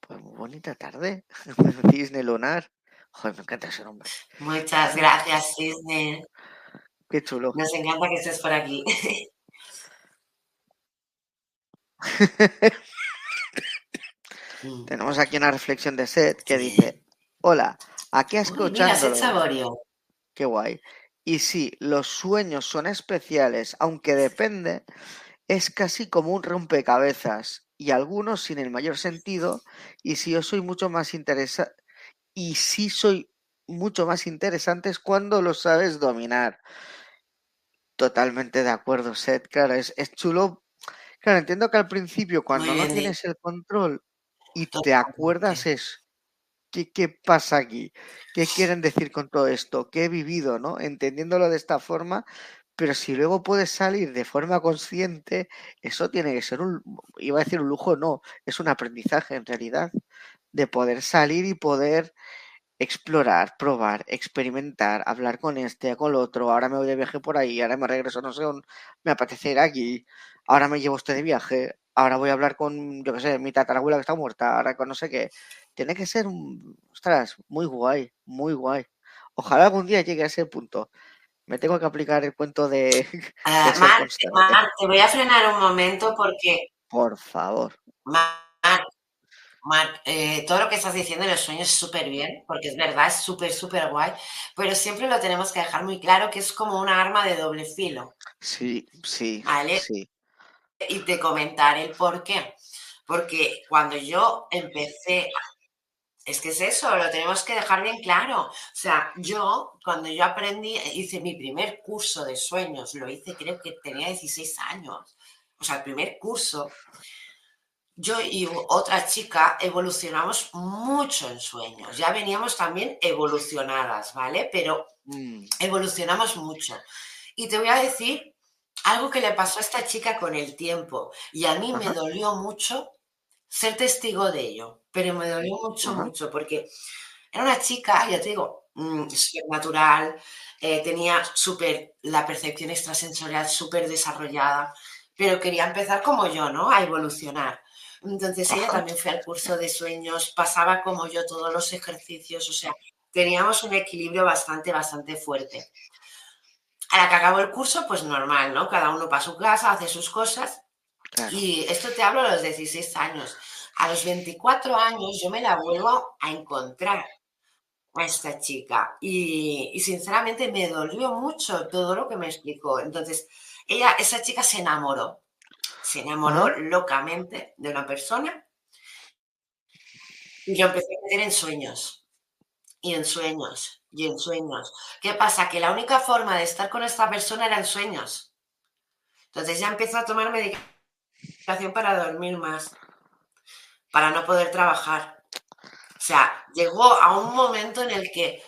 Pues muy bonita tarde. [LAUGHS] Cisne lunar. Joder, me encanta ese nombre. Muchas gracias, Cisne. Qué chulo. Nos encanta que estés por aquí. [LAUGHS] [LAUGHS] Mm. Tenemos aquí una reflexión de Seth que dice: Hola, aquí. Saborio. Qué guay. Y sí, los sueños son especiales, aunque depende, es casi como un rompecabezas, y algunos sin el mayor sentido, y si yo soy mucho más interesa y sí soy mucho más interesantes cuando los sabes dominar. Totalmente de acuerdo, Seth. Claro, es, es chulo. Claro, entiendo que al principio, cuando no tienes el control y te acuerdas es ¿qué, qué pasa aquí? ¿Qué quieren decir con todo esto? ¿Qué he vivido? ¿no? Entendiéndolo de esta forma, pero si luego puedes salir de forma consciente, eso tiene que ser un, iba a decir un lujo, no, es un aprendizaje en realidad, de poder salir y poder explorar, probar, experimentar, hablar con este, con el otro, ahora me voy de viaje por ahí, ahora me regreso, no sé, me apetece ir aquí, ahora me llevo este de viaje, ahora voy a hablar con, yo qué sé, mi tatarabuela que está muerta, ahora con no sé qué. Tiene que ser, un, ostras, muy guay, muy guay. Ojalá algún día llegue a ese punto. Me tengo que aplicar el cuento de, [LAUGHS] Ah, constante. Marc, te voy a frenar un momento porque, Por favor. Marc, Marc, eh, todo lo que estás diciendo en los sueños es súper bien, porque es verdad, es súper, súper guay, pero siempre lo tenemos que dejar muy claro que es como una arma de doble filo, Sí, sí, ¿vale? sí. Y te comentaré el por qué. Porque cuando yo empecé, es que es eso, lo tenemos que dejar bien claro. O sea, yo, cuando yo aprendí, hice mi primer curso de sueños, lo hice creo que tenía 16 años. O sea, el primer curso, yo y otra chica evolucionamos mucho en sueños. Ya veníamos también evolucionadas, ¿vale? Pero Mm, evolucionamos mucho. Y te voy a decir algo que le pasó a esta chica con el tiempo. Y a mí me dolió mucho ser testigo de ello, pero me dolió mucho, Ajá. mucho, porque era una chica, ya te digo, mm, súper natural, eh, tenía súper la percepción extrasensorial súper desarrollada, pero quería empezar como yo, ¿no? A evolucionar. Entonces [LAUGHS] ella también fue al curso de sueños, pasaba como yo todos los ejercicios, o sea, teníamos un equilibrio bastante, bastante fuerte. A la que acabó el curso, pues normal, ¿no? Cada uno para su casa, hace sus cosas. Claro. Y esto te hablo a los 16 años. A los 24 años yo me la vuelvo a encontrar a esta chica y, y sinceramente me dolió mucho todo lo que me explicó. Entonces, ella, esa chica se enamoró, se enamoró locamente de una persona y yo empecé a meter en sueños y en sueños y en sueños. ¿Qué pasa? Que la única forma de estar con esta persona era en sueños. Entonces ya empezó a tomar medicación para dormir más, para no poder trabajar. O sea, llegó a un momento en el que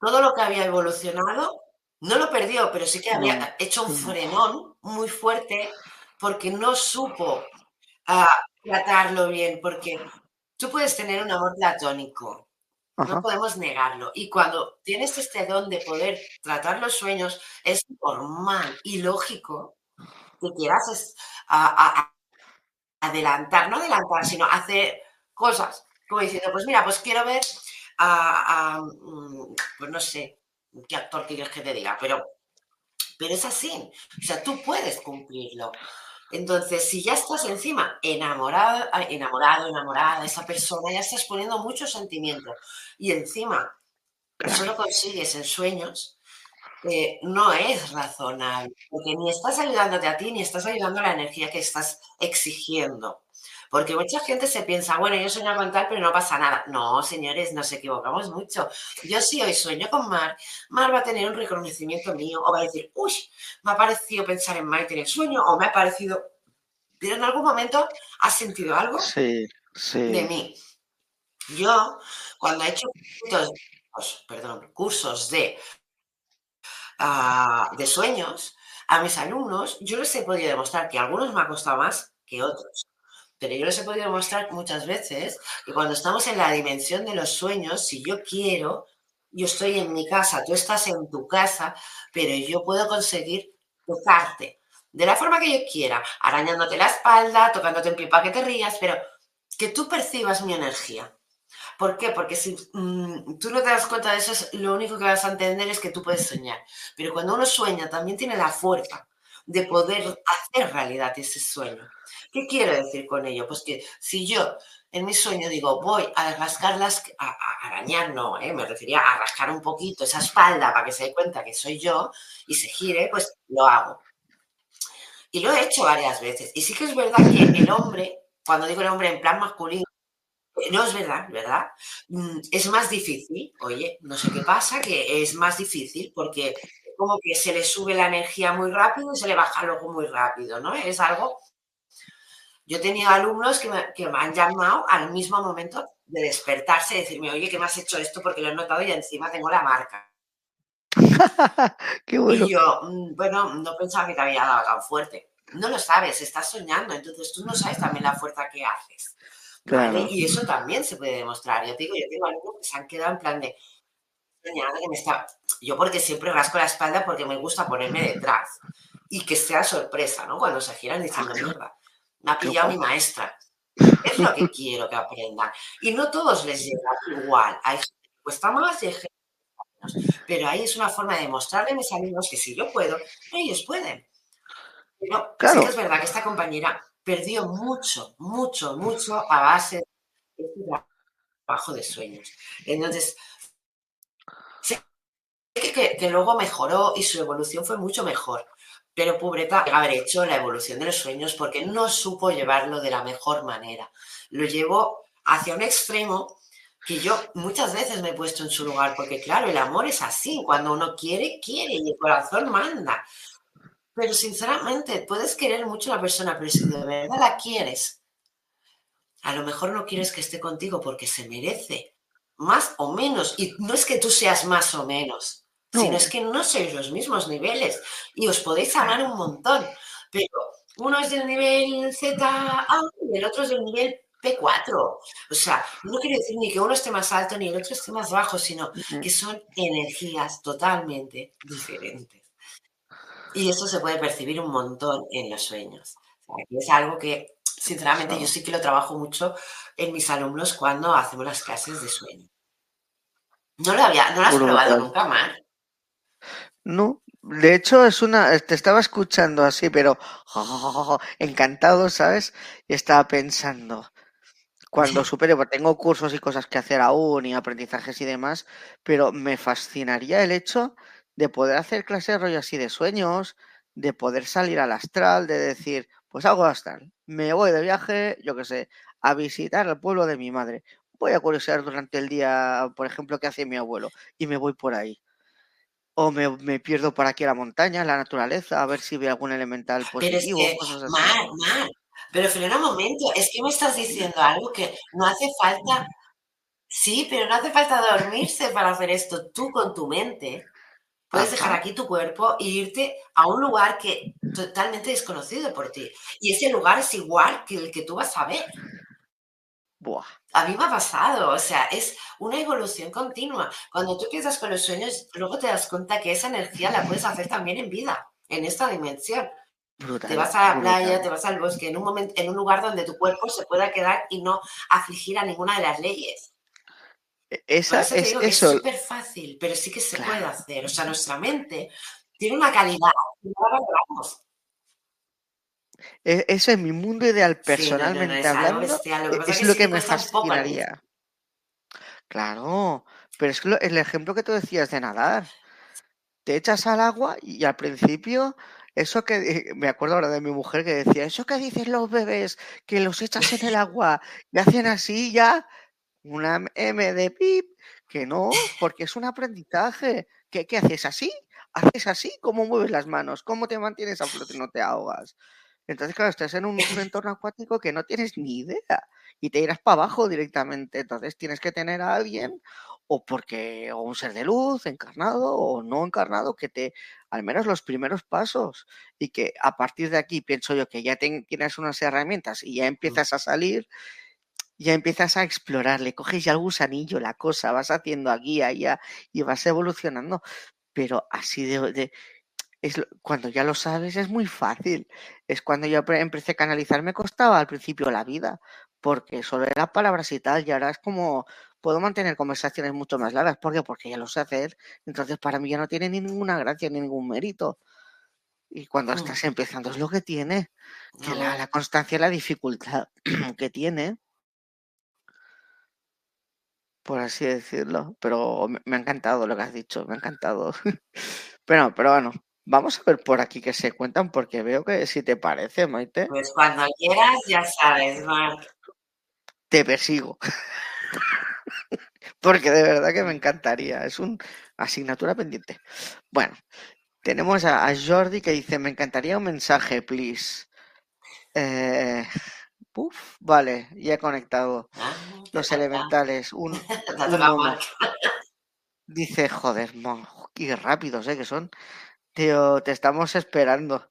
todo lo que había evolucionado no lo perdió, pero sí que había No. hecho un Mm. frenón muy fuerte porque no supo ah, tratarlo bien, porque tú puedes tener un amor platónico, no podemos negarlo. Y cuando tienes este don de poder tratar los sueños, es normal y lógico que quieras adelantar, no adelantar, sino hacer cosas, como diciendo, pues mira, pues quiero ver a, mm, pues no sé, qué actor quieres que te diga, pero, pero es así. O sea, tú puedes cumplirlo. Entonces, si ya estás encima enamorado, enamorado, enamorada de esa persona, ya estás poniendo muchos sentimientos. Y encima, eso lo consigues en sueños, no es razonable, porque ni estás ayudándote a ti, ni estás ayudando a la energía que estás exigiendo. Porque mucha gente se piensa, bueno, yo sueño con tal, pero no pasa nada. No, señores, nos equivocamos mucho. Yo sí hoy sueño con Mar, Mar va a tener un reconocimiento mío, o va a decir, uy, me ha parecido pensar en Mar y tener sueño, o me ha parecido. Pero en algún momento has sentido algo sí, sí. de mí. Yo, cuando he hecho perdón, cursos de, ah, de sueños, a mis alumnos, yo les he podido demostrar que algunos me ha costado más que otros. Pero yo les he podido mostrar muchas veces que cuando estamos en la dimensión de los sueños, si yo quiero, yo estoy en mi casa, tú estás en tu casa, pero yo puedo conseguir tocarte de la forma que yo quiera, arañándote la espalda, tocándote en pie para que te rías, pero que tú percibas mi energía. ¿Por qué? Porque si mm, tú no te das cuenta de eso, lo único que vas a entender es que tú puedes soñar. Pero cuando uno sueña, también tiene la fuerza de poder hacer realidad ese sueño. ¿Qué quiero decir con ello? Pues que si yo en mi sueño digo, voy a rascarlas, a, arañar, no, ¿eh? me refería a rascar un poquito esa espalda para que se dé cuenta que soy yo y se gire, pues lo hago. Y lo he hecho varias veces. Y sí que es verdad que el hombre, cuando digo el hombre en plan masculino, eh, no es verdad, ¿verdad? Mm, es más difícil, oye, no sé qué pasa, que es más difícil porque como que se le sube la energía muy rápido y se le baja luego muy rápido, ¿no? Es algo yo he tenido alumnos que me, han llamado al mismo momento de despertarse y decirme, oye, ¿qué me has hecho esto? Porque lo he notado y encima tengo la marca. [LAUGHS] Qué bueno. Y yo, mm, bueno, no pensaba que te había dado tan fuerte. No lo sabes, estás soñando, entonces tú no sabes también la fuerza que haces. Y eso también se puede demostrar. Yo te digo, yo tengo alumnos que se han quedado en plan de, que me está... Yo porque siempre rasco la espalda porque me gusta ponerme detrás y que sea sorpresa, ¿no? Cuando se giran diciendo mierda me ha pillado mi maestra. Es lo que quiero que aprendan. Y no todos les llega igual. Hay gente que cuesta más y hay gente que menos. Pero ahí es una forma de mostrarle a mis amigos que si yo puedo, ellos pueden. Pero sí que es verdad que esta compañera perdió mucho, mucho, mucho a base de este trabajo de sueños. Entonces, que, luego mejoró y su evolución fue mucho mejor pero pobreta haber hecho la evolución de los sueños porque no supo llevarlo de la mejor manera. Lo llevó hacia un extremo que yo muchas veces me he puesto en su lugar, porque claro, el amor es así, cuando uno quiere, quiere y el corazón manda. Pero sinceramente, puedes querer mucho a la persona, pero si de verdad la quieres, a lo mejor no quieres que esté contigo porque se merece más o menos. Y no es que tú seas más o menos, sino es que no sois los mismos niveles y os podéis hablar un montón, pero uno es del nivel ZA y el otro es del nivel P4. O sea, no quiero decir ni que uno esté más alto ni el otro esté más bajo, sino que son energías totalmente diferentes. Y eso se puede percibir un montón en los sueños. es algo que, sinceramente, yo sí que lo trabajo mucho en mis alumnos cuando hacemos las clases de sueño. No lo había, no lo has probado nunca, más no, de hecho es una, te estaba escuchando así, pero [LAUGHS] encantado, ¿sabes? Y estaba pensando, cuando [LAUGHS] supere, porque tengo cursos y cosas que hacer aún y aprendizajes y demás, pero me fascinaría el hecho de poder hacer clases rollo así de sueños, de poder salir al astral, de decir, pues hago astral, me voy de viaje, yo qué sé, a visitar el pueblo de mi madre. Voy a curiosear durante el día, por ejemplo, qué hace mi abuelo, y me voy por ahí o me, pierdo por aquí a la montaña, la naturaleza, a ver si veo algún elemental positivo. Pero es cosas así. Mal, mal. Pero frena un momento, es que me estás diciendo algo que no hace falta. Sí, pero no hace falta dormirse para hacer esto. Tú con tu mente puedes dejar aquí tu cuerpo e irte a un lugar que totalmente desconocido por ti. Y ese lugar es igual que el que tú vas a ver. Buah. A mí me ha pasado, o sea, es una evolución continua. Cuando tú empiezas con los sueños, luego te das cuenta que esa energía la puedes hacer también en vida, en esta dimensión. Brutal, te vas a la brutal. playa, te vas al bosque, en un momento, en un lugar donde tu cuerpo se pueda quedar y no afligir a ninguna de las leyes. E- Esa, eso es súper fácil, pero sí que se Claro. puede hacer. O sea, nuestra mente tiene una calidad no la. E- Eso en mi mundo ideal, Sí, no, no, no, personalmente es hablando, bestial. Lo es es que lo que me fascinaría. Claro, pero es que lo- el ejemplo que tú decías de nadar, te echas al agua y al principio, eso que me acuerdo ahora de mi mujer que decía, eso que dicen los bebés, que los echas en el agua y hacen así ya, una M de pip, que no, porque es un aprendizaje. ¿Qué, qué haces así? ¿Haces así? ¿Cómo mueves las manos? ¿Cómo te mantienes a flote no te ahogas? Entonces, claro, estás en un, un [LAUGHS] entorno acuático que no tienes ni idea y te irás para abajo directamente. Entonces tienes que tener a alguien o porque o un ser de luz encarnado o no encarnado que te al menos los primeros pasos y que a partir de aquí pienso yo que ya ten- tienes unas herramientas y ya empiezas a salir ya empiezas a explorar, le coges ya el gusanillo, la cosa, vas haciendo aquí, allá y vas evolucionando. Pero así de, de- es lo- cuando ya lo sabes es muy fácil. Es cuando yo empecé a canalizar, me costaba al principio la vida, porque solo era palabras y tal, y ahora es como puedo mantener conversaciones mucho más largas. ¿Por qué? Porque ya lo sé hacer. Entonces para mí ya no tiene ni ninguna gracia ni ningún mérito. Y cuando Mm. estás empezando es lo que tiene, que No, la, la constancia y la dificultad [CLEARS THROAT] que tiene por así decirlo, pero me, me ha encantado lo que has dicho, me ha encantado. [LAUGHS] Pero, pero bueno, vamos a ver por aquí que se cuentan, porque veo que si te parece, Maite, Pues cuando quieras, ya sabes, Marc. te persigo. [LAUGHS] Porque de verdad que me encantaría, es una asignatura pendiente. Bueno, tenemos a, a Jordi que dice, me encantaría un mensaje, please. Eh, uf, vale, ya he conectado. Ah, Los elementales, un, [LAUGHS] un. [LAUGHS] Dice, joder, mon, qué rápidos, ¿eh? Que son. Tío, te estamos esperando.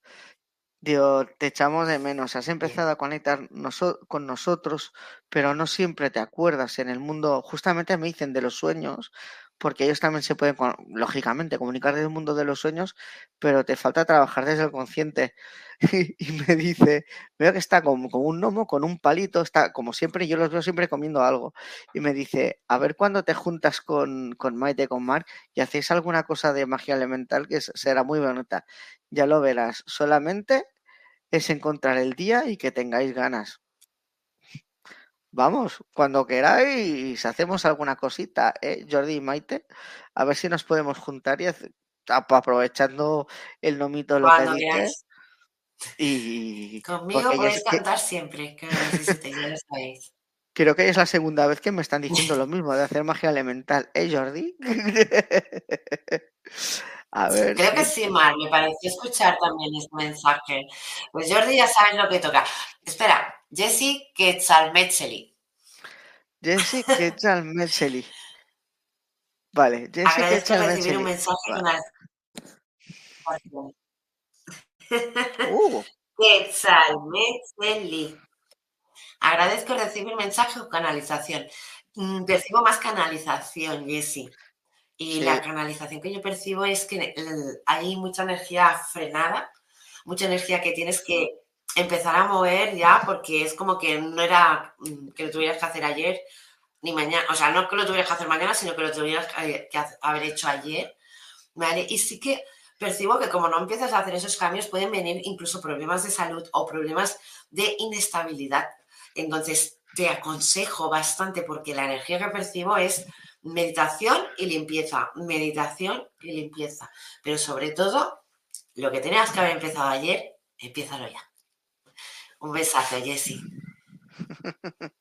Tío, te echamos de menos. Has empezado a conectar noso- con nosotros, pero no siempre te acuerdas. En el mundo, justamente me dicen de los sueños, porque ellos también se pueden, lógicamente, comunicar desde el mundo de los sueños, pero te falta trabajar desde el consciente. [LAUGHS] Y me dice, veo que está como, un gnomo con un palito, está como siempre, yo los veo siempre comiendo algo. Y me dice, a ver cuándo te juntas con, con Maite, con Mark, y hacéis alguna cosa de magia elemental que será muy bonita. Ya lo verás. Solamente es encontrar el día y que tengáis ganas. Vamos, cuando queráis, hacemos alguna cosita, ¿eh? Jordi y Maite, a ver si nos podemos juntar y hace- aprovechando el nomito lo que Cuando dice. quieras. Y Conmigo podéis es que- cantar siempre, que lo necesitéis, ya lo sabéis. creo que es la segunda vez que me están diciendo lo mismo de hacer magia elemental, ¿eh, Jordi? [LAUGHS] A ver. Creo que sí, Mar, me pareció escuchar también este mensaje. Pues Jordi, ya sabes lo que toca. Espera, Jessie Quetzalmetzeli. Jesse Quetzalmetzeli. [LAUGHS] Vale, Jesse Agradezco recibir un mensaje Vale. la... Uh, [LAUGHS] Quetzalmetzeli. Agradezco recibir mensaje o canalización. Mm, Percibo más canalización, Jessie. Y Sí. la canalización que yo percibo es que hay mucha energía frenada, mucha energía que tienes que empezar a mover ya, porque es como que no era que lo tuvieras que hacer ayer ni mañana. O sea, no que lo tuvieras que hacer mañana, sino que lo tuvieras que que ha- haber hecho ayer. ¿Vale? Y sí que percibo que como no empiezas a hacer esos cambios, pueden venir incluso problemas de salud o problemas de inestabilidad. Entonces, te aconsejo bastante porque la energía que percibo es meditación y limpieza, meditación y limpieza. Pero sobre todo, lo que tenías que haber empezado ayer, empiézalo ya. Un besazo, Jessie. [LAUGHS]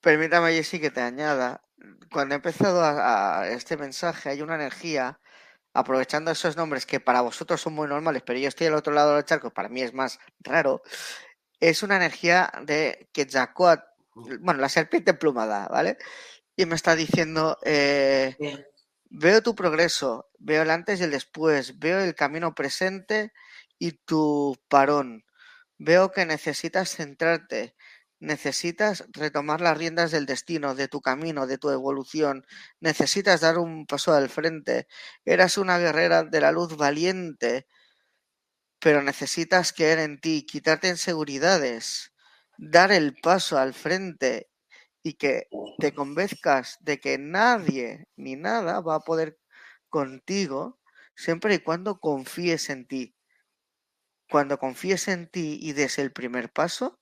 permítame, Jesse, que te añada. Cuando he empezado a, a este mensaje, hay una energía, aprovechando esos nombres que para vosotros son muy normales, pero yo estoy al otro lado del charco, para mí es más raro. Es una energía de Quetzalcóatl, bueno, la serpiente emplumada, ¿vale? Y me está diciendo, eh. Veo tu progreso, veo el antes y el después, veo el camino presente y tu parón. Veo que necesitas centrarte, necesitas retomar las riendas del destino, de tu camino, de tu evolución. Necesitas dar un paso al frente. Eras una guerrera de la luz valiente, pero necesitas creer en ti, quitarte inseguridades, dar el paso al frente y que te convenzcas de que nadie ni nada va a poder contigo siempre y cuando confíes en ti. Cuando confíes en ti y des el primer paso,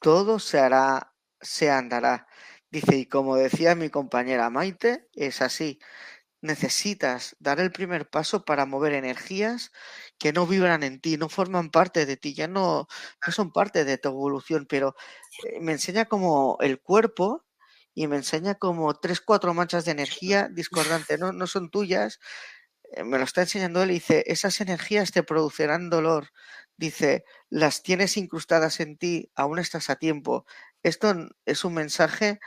todo se hará, se andará. Dice, y como decía mi compañera Maite, es así. Necesitas dar el primer paso para mover energías que no vibran en ti, no forman parte de ti, ya no, no son parte de tu evolución, pero eh, me enseña como el cuerpo y me enseña como tres, cuatro manchas de energía discordante, no, no son tuyas, me lo está enseñando él dice, esas energías te producirán dolor, dice, las tienes incrustadas en ti, aún estás a tiempo. Esto es un mensaje,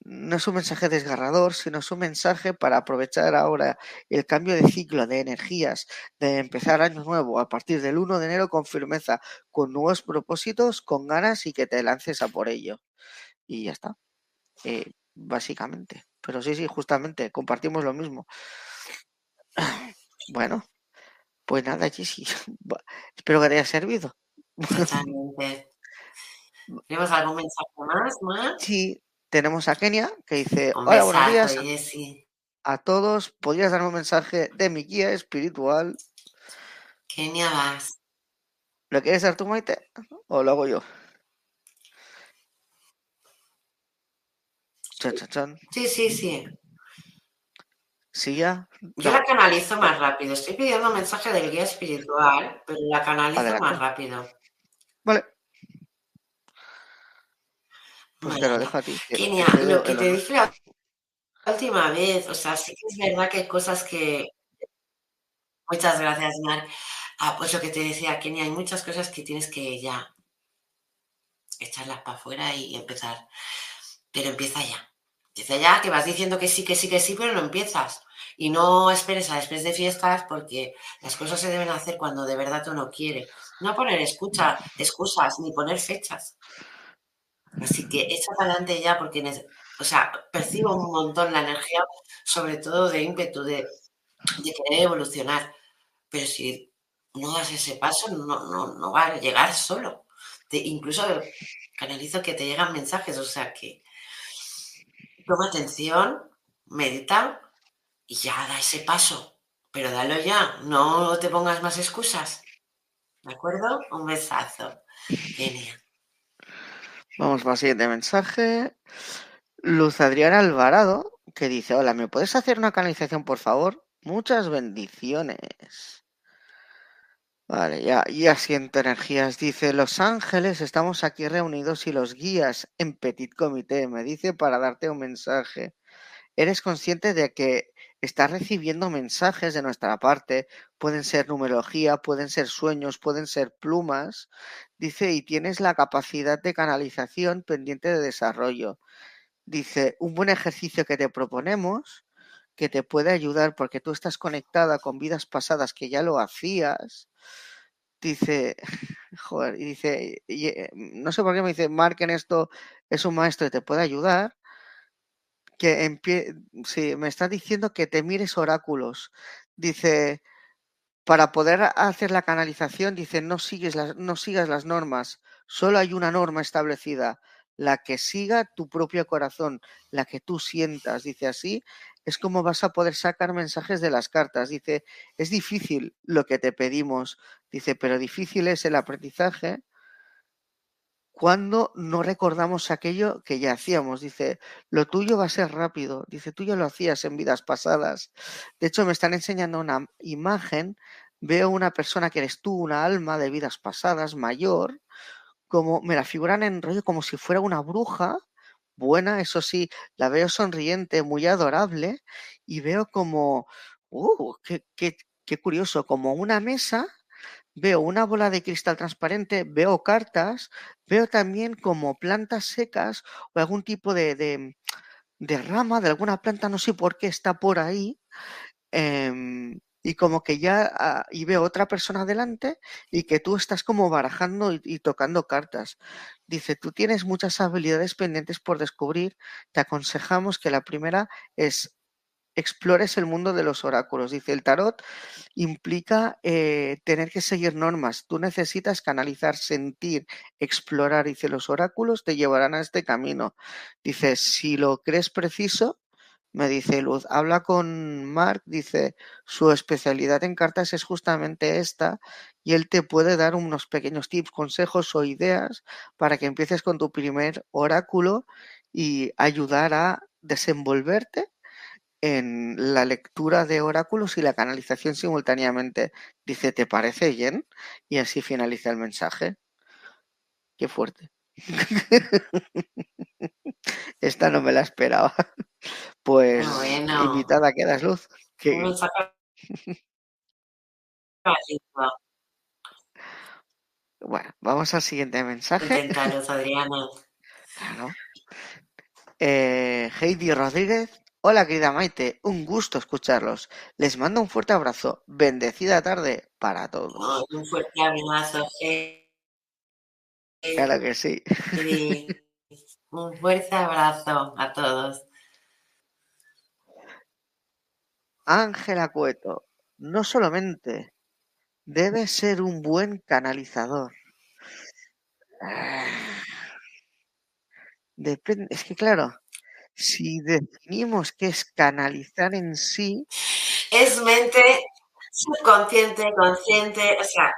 no es un mensaje desgarrador, sino es un mensaje para aprovechar ahora el cambio de ciclo de energías, de empezar año nuevo a partir del 1 de enero con firmeza, con nuevos propósitos, con ganas y que te lances a por ello. Y ya está, eh, básicamente. Pero sí, sí, justamente, compartimos lo mismo. Bueno, pues nada, Jessy. [LAUGHS] Espero que te haya servido. Totalmente. [LAUGHS] ¿Tenemos algún mensaje más? más? Sí, tenemos a Kenia que dice: Un Hola, buenos días Jessy. a todos. ¿Podrías darme un mensaje de mi guía espiritual? Kenia vas. ¿Lo quieres dar tú, Maite? ¿O lo hago yo? Chan, chan, chan. Sí, sí, sí. Sí, ya. Yo la canalizo más rápido. Estoy pidiendo un mensaje del guía espiritual, pero la canalizo Adelante. más rápido. Vale. Pues te lo dejo a ti. Kenia, te lo que te dije la última vez, o sea, sí que es verdad que hay cosas que... Muchas gracias, Mar. Ah, pues lo que te decía, Kenia, hay muchas cosas que tienes que ya echarlas para afuera y empezar. Pero empieza ya. Empieza ya, que vas diciendo que sí, que sí, que sí, pero no empiezas. Y no esperes a después de fiestas porque las cosas se deben hacer cuando de verdad tú no quieres. No poner escucha, excusas ni poner fechas. Así que echa para adelante ya porque, o sea, percibo un montón la energía, sobre todo de ímpetu, de, de querer evolucionar. Pero si no das ese paso, no, no, no va a llegar solo. Te- incluso canalizo que te llegan mensajes, o sea que toma atención, medita y ya da ese paso. Pero dalo ya, no te pongas más excusas. ¿De acuerdo? Un besazo. Genial. Vamos para el siguiente mensaje. Luz Adriana Alvarado, que dice, hola, ¿me puedes hacer una canalización, por favor? Muchas bendiciones. Vale, ya, ya siento energías. Dice, Los Ángeles, estamos aquí reunidos y los guías en Petit Comité me dice para darte un mensaje. ¿Eres consciente de que estás recibiendo mensajes de nuestra parte? Pueden ser numerología, pueden ser sueños, pueden ser plumas. Dice, y tienes la capacidad de canalización pendiente de desarrollo. Dice, un buen ejercicio que te proponemos, que te puede ayudar porque tú estás conectada con vidas pasadas que ya lo hacías. Dice, [LAUGHS] joder, y dice, no sé por qué me dice, Mark en esto es un maestro y te puede ayudar. Que empie sí, me está diciendo que te mires oráculos. Dice, para poder hacer la canalización, dice, no no sigas las normas. Solo hay una norma establecida, la que siga tu propio corazón, la que tú sientas. Dice así, es como vas a poder sacar mensajes de las cartas. Dice, es difícil lo que te pedimos. Dice, pero difícil es el aprendizaje cuando no recordamos aquello que ya hacíamos. Dice, lo tuyo va a ser rápido. Dice, tú ya lo hacías en vidas pasadas. De hecho, me están enseñando una imagen. Veo una persona que eres tú, una alma de vidas pasadas, mayor, como me la figuran en rollo como si fuera una bruja, buena, eso sí, la veo sonriente, muy adorable, y veo como, uh, qué, qué, qué curioso, como una mesa veo una bola de cristal transparente, veo cartas, veo también como plantas secas o algún tipo de, de, de rama de alguna planta, no sé por qué está por ahí. em, y como que ya ah, y veo otra persona adelante y que tú estás como barajando y tocando cartas. Dice, tú tienes muchas habilidades pendientes por descubrir. Te aconsejamos que la primera es explores el mundo de los oráculos. Dice, el tarot implica eh, tener que seguir normas. Tú necesitas canalizar, sentir, explorar. Dice, los oráculos te llevarán a este camino. Dice, si lo crees preciso, me dice Luz, habla con Mark, dice, su especialidad en cartas es justamente esta y él te puede dar unos pequeños tips, consejos o ideas para que empieces con tu primer oráculo y ayudar a desenvolverte en la lectura de oráculos y la canalización simultáneamente. Dice, ¿te parece bien? Y así finaliza el mensaje. Qué fuerte. [LAUGHS] Esta no me la esperaba. Pues Bueno, invitada quedas, Luz. Que, bueno, vamos al siguiente mensaje. Inténtalo, Adriana. Claro. Eh, Heidi Rodríguez. Hola, querida Maite. Un gusto escucharlos. Les mando un fuerte abrazo. Bendecida tarde para todos. Ay, Un fuerte abrazo, Claro que sí. Heidi. Un fuerte abrazo a todos. Ángela Cueto. No solamente debe ser un buen canalizador. Ah, Depende, es que claro, si definimos qué es canalizar en sí, Es mente subconsciente, consciente, o sea,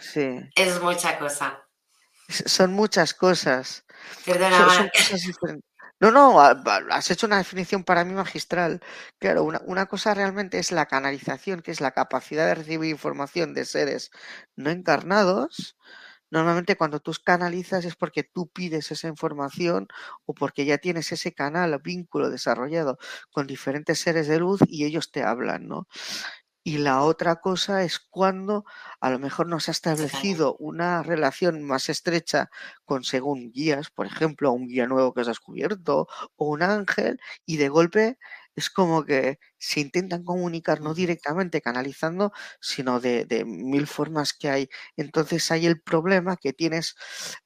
sí, es mucha cosa. son muchas cosas. Perdona, Son, son Marc. cosas diferentes. No, no, ha- ha- has hecho una definición para mí magistral. Claro, una, una cosa realmente es la canalización, que es la capacidad de recibir información de seres no encarnados. Normalmente cuando tú canalizas es porque tú pides esa información o porque ya tienes ese canal o vínculo desarrollado con diferentes seres de luz y ellos te hablan, ¿no? Y la otra cosa es cuando a lo mejor no se ha establecido una relación más estrecha con según guías, por ejemplo, un guía nuevo que has descubierto o un ángel, y de golpe es como que se intentan comunicar no directamente canalizando, sino de, de mil formas que hay. Entonces hay el problema que tienes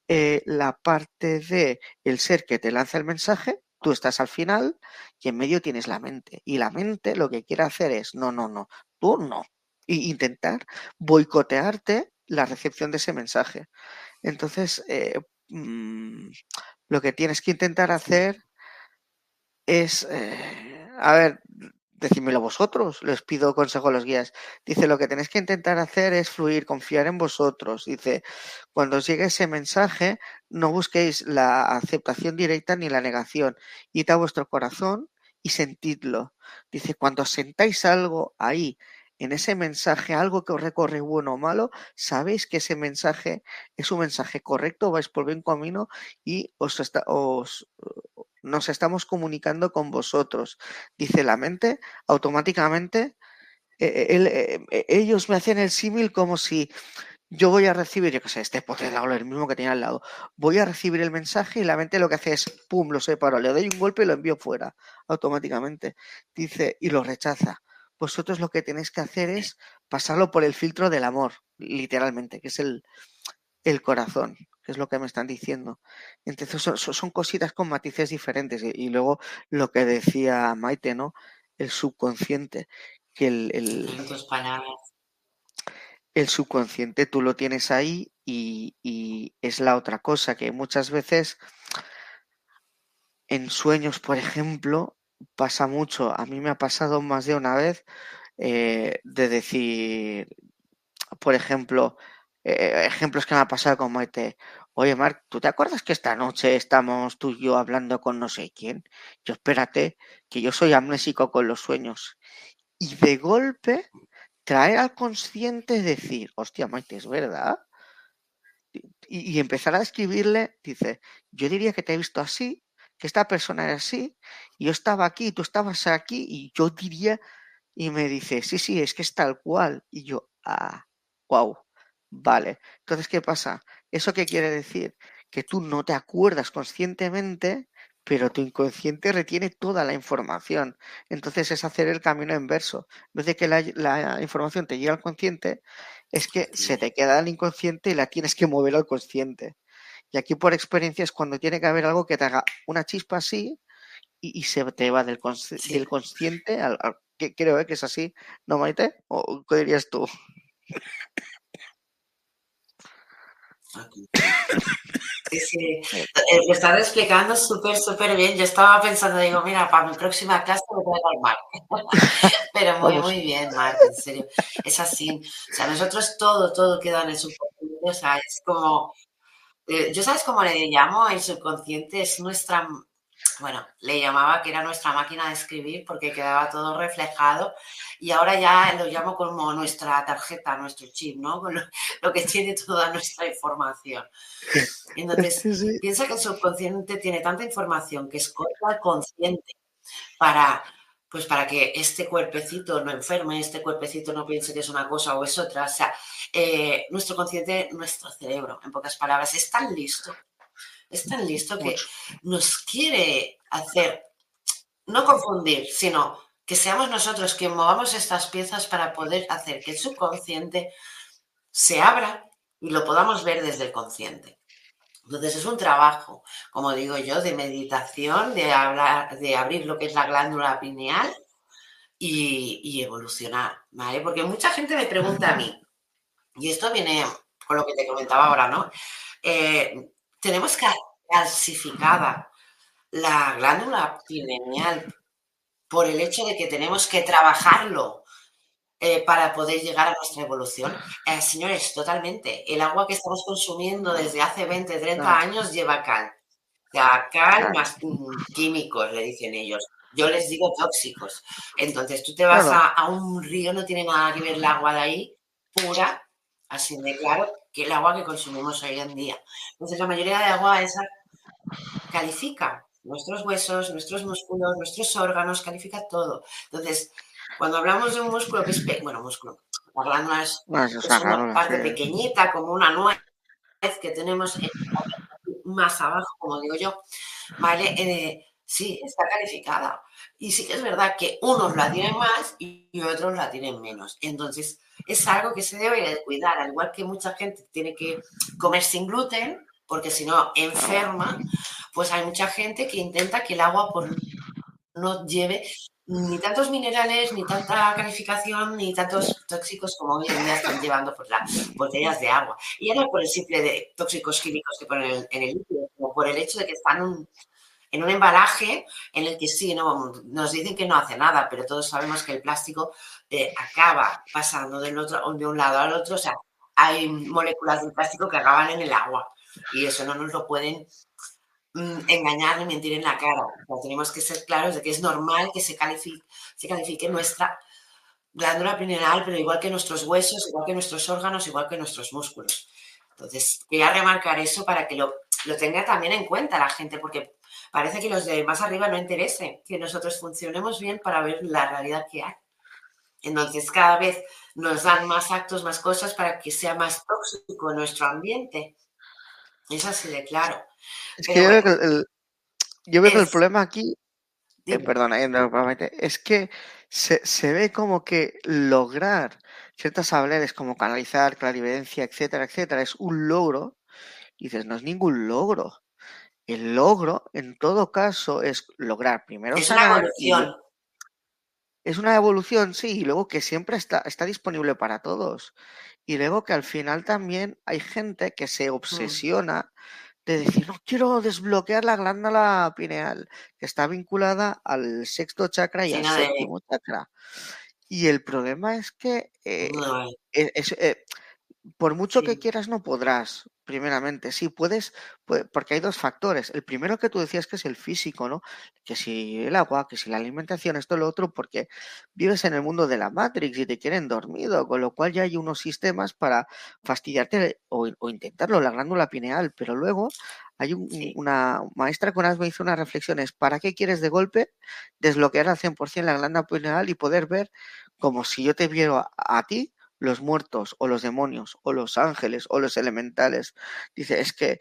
eh, la parte de el ser que te lanza el mensaje, tú estás al final y en medio tienes la mente. Y la mente lo que quiere hacer es, no, no, no, tú no. Y intentar boicotearte la recepción de ese mensaje. Entonces, eh, mm, lo que tienes que intentar hacer es, eh, a ver, decídmelo vosotros, les pido consejo a los guías. Dice, lo que tenéis que intentar hacer es fluir, confiar en vosotros. Dice, cuando os llegue ese mensaje, no busquéis la aceptación directa ni la negación. Id a vuestro corazón y sentidlo. Dice, cuando sentáis algo ahí, en ese mensaje, algo que os recorre bueno o malo, sabéis que ese mensaje es un mensaje correcto, vais por buen camino y os, está- os nos estamos comunicando con vosotros. Dice la mente, automáticamente, eh, eh, eh, ellos me hacen el símil como si yo voy a recibir, yo qué sé, este pote de agua, el mismo que tenía al lado, voy a recibir el mensaje y la mente lo que hace es, pum, lo separo, le doy un golpe y lo envío fuera, automáticamente. Dice, y lo rechaza. Vosotros lo que tenéis que hacer es pasarlo por el filtro del amor, literalmente, que es el, corazón, es lo que me están diciendo. Entonces son, son- cositas con matices diferentes. Y, y luego lo que decía Maite, ¿no? El subconsciente, que el, el- tus palabras. el subconsciente tú lo tienes ahí y, y es la otra cosa que muchas veces en sueños, por ejemplo, pasa mucho. A mí me ha pasado más de una vez eh, de decir, por ejemplo, eh, ejemplos que me ha pasado con Maite. Oye, Marc, ¿tú te acuerdas que esta noche estamos tú y yo hablando con no sé quién? Yo espérate, que yo soy amnésico con los sueños. Y de golpe traer al consciente decir, hostia, Maite, ¿es verdad? Y, empezar a escribirle, dice, yo diría que te he visto así, que esta persona era así, y yo estaba aquí, tú estabas aquí, y yo diría, y me dice, sí, sí, es que es tal cual. Y yo, ah, wow, vale. Entonces, ¿qué pasa? ¿Eso qué quiere decir? Que tú no te acuerdas conscientemente, pero tu inconsciente retiene toda la información. Entonces es hacer el camino inverso. En vez de que la, información te llegue al consciente, es que se te queda el inconsciente y la tienes que mover al consciente. Y aquí por experiencia es cuando tiene que haber algo que te haga una chispa así y, se te va del, consciente al, que creo ¿eh? que es así, ¿no, Maite? ¿O qué dirías tú? [LAUGHS] Sí, sí. Eh, lo estás explicando súper, súper bien. Yo estaba pensando, digo, mira, para mi próxima clase me voy a Marc. [LAUGHS] Pero muy, muy bien, Marc, en serio. Es así. O sea, nosotros todo, todo queda en el subconsciente. O sea, es como. Eh, ¿Yo sabes cómo le llamo? El subconsciente es nuestra bueno, le llamaba que era nuestra máquina de escribir porque quedaba todo reflejado y ahora ya lo llamo como nuestra tarjeta, nuestro chip, ¿no? Lo, que tiene toda nuestra información. Entonces, [LAUGHS] piensa que el subconsciente tiene tanta información que esconde al consciente para, pues para que este cuerpecito no enferme, este cuerpecito no piense que es una cosa o es otra. O sea, eh, nuestro consciente, nuestro cerebro, en pocas palabras, es tan listo es tan listo que nos quiere hacer, no confundir, sino que seamos nosotros quien movamos estas piezas para poder hacer que el subconsciente se abra y lo podamos ver desde el consciente. Entonces es un trabajo, como digo yo, de meditación, de, hablar, de abrir lo que es la glándula pineal y, evolucionar, ¿vale? Porque mucha gente me pregunta a mí, y esto viene con lo que te comentaba ahora, ¿no? Eh, tenemos que calcificada la glándula pineal por el hecho de que tenemos que trabajarlo eh, para poder llegar a nuestra evolución. Eh, señores, totalmente. El agua que estamos consumiendo desde hace 20, 30 años lleva cal. Ya, cal más químicos, le dicen ellos. Yo les digo tóxicos. Entonces, tú te vas a, a, un río, no tiene nada que ver el agua de ahí, pura, así de claro, que el agua que consumimos hoy en día. Entonces, la mayoría de agua esa califica nuestros huesos, nuestros músculos, nuestros órganos, califica todo. Entonces, cuando hablamos de un músculo que es, bueno, músculo, la glándula es, una parte pequeñita, como una nuez que tenemos más abajo, como digo yo, ¿vale? Eh, sí, está calificada. Y sí que es verdad que unos la tienen más y otros la tienen menos. Entonces, es algo que se debe de cuidar, al igual que mucha gente tiene que comer sin gluten, porque si no enferma, pues hay mucha gente que intenta que el agua pues, no lleve ni tantos minerales, ni tanta calificación, ni tantos tóxicos como hoy en día están llevando por las botellas de agua. Y no por el simple de tóxicos químicos que ponen en el líquido, sino por el hecho de que están en un embalaje en el que sí, no, nos dicen que no hace nada, pero todos sabemos que el plástico acaba pasando del otro, de un lado al otro, o sea, hay moléculas de plástico que acaban en el agua y eso no nos lo pueden mm, engañar ni mentir en la cara. tenemos que ser claros de que es normal que se califique, se califique nuestra glándula pineal, pero igual que nuestros huesos, igual que nuestros órganos, igual que nuestros músculos. Entonces, quería remarcar eso para que lo, lo tenga también en cuenta la gente, porque parece que los de más arriba no interese que nosotros funcionemos bien para ver la realidad que hay. Entonces, cada vez nos dan más actos, más cosas para que sea más tóxico nuestro ambiente. Es así de claro. Es que yo, creo que el, yo veo que el problema aquí, eh, perdona, es que se, se, ve como que lograr ciertas habilidades como canalizar, clarividencia, etcétera, etcétera, es un logro. Y dices, no es ningún logro. El logro, en todo caso, es lograr primero es una evolución. es una evolución, sí, y luego que siempre está, está disponible para todos. Y luego que al final también hay gente que se mm. obsesiona de decir, no quiero desbloquear la glándula pineal, que está vinculada al sexto chakra y al séptimo chakra. Y el problema es que eh, eh, por mucho que quieras no podrás, primeramente. Sí, puedes, porque hay dos factores. El primero que tú decías que es el físico, ¿no? Que si el agua, que si la alimentación, esto, lo otro, porque vives en el mundo de la Matrix y te quieren dormido, con lo cual ya hay unos sistemas para fastidiarte o, intentarlo, la glándula pineal, pero luego hay una maestra que una vez me hizo unas reflexiones, ¿para qué quieres de golpe desbloquear al 100% la glándula pineal y poder ver como si yo te viera a ti los muertos o los demonios o los ángeles o los elementales. Dice, es que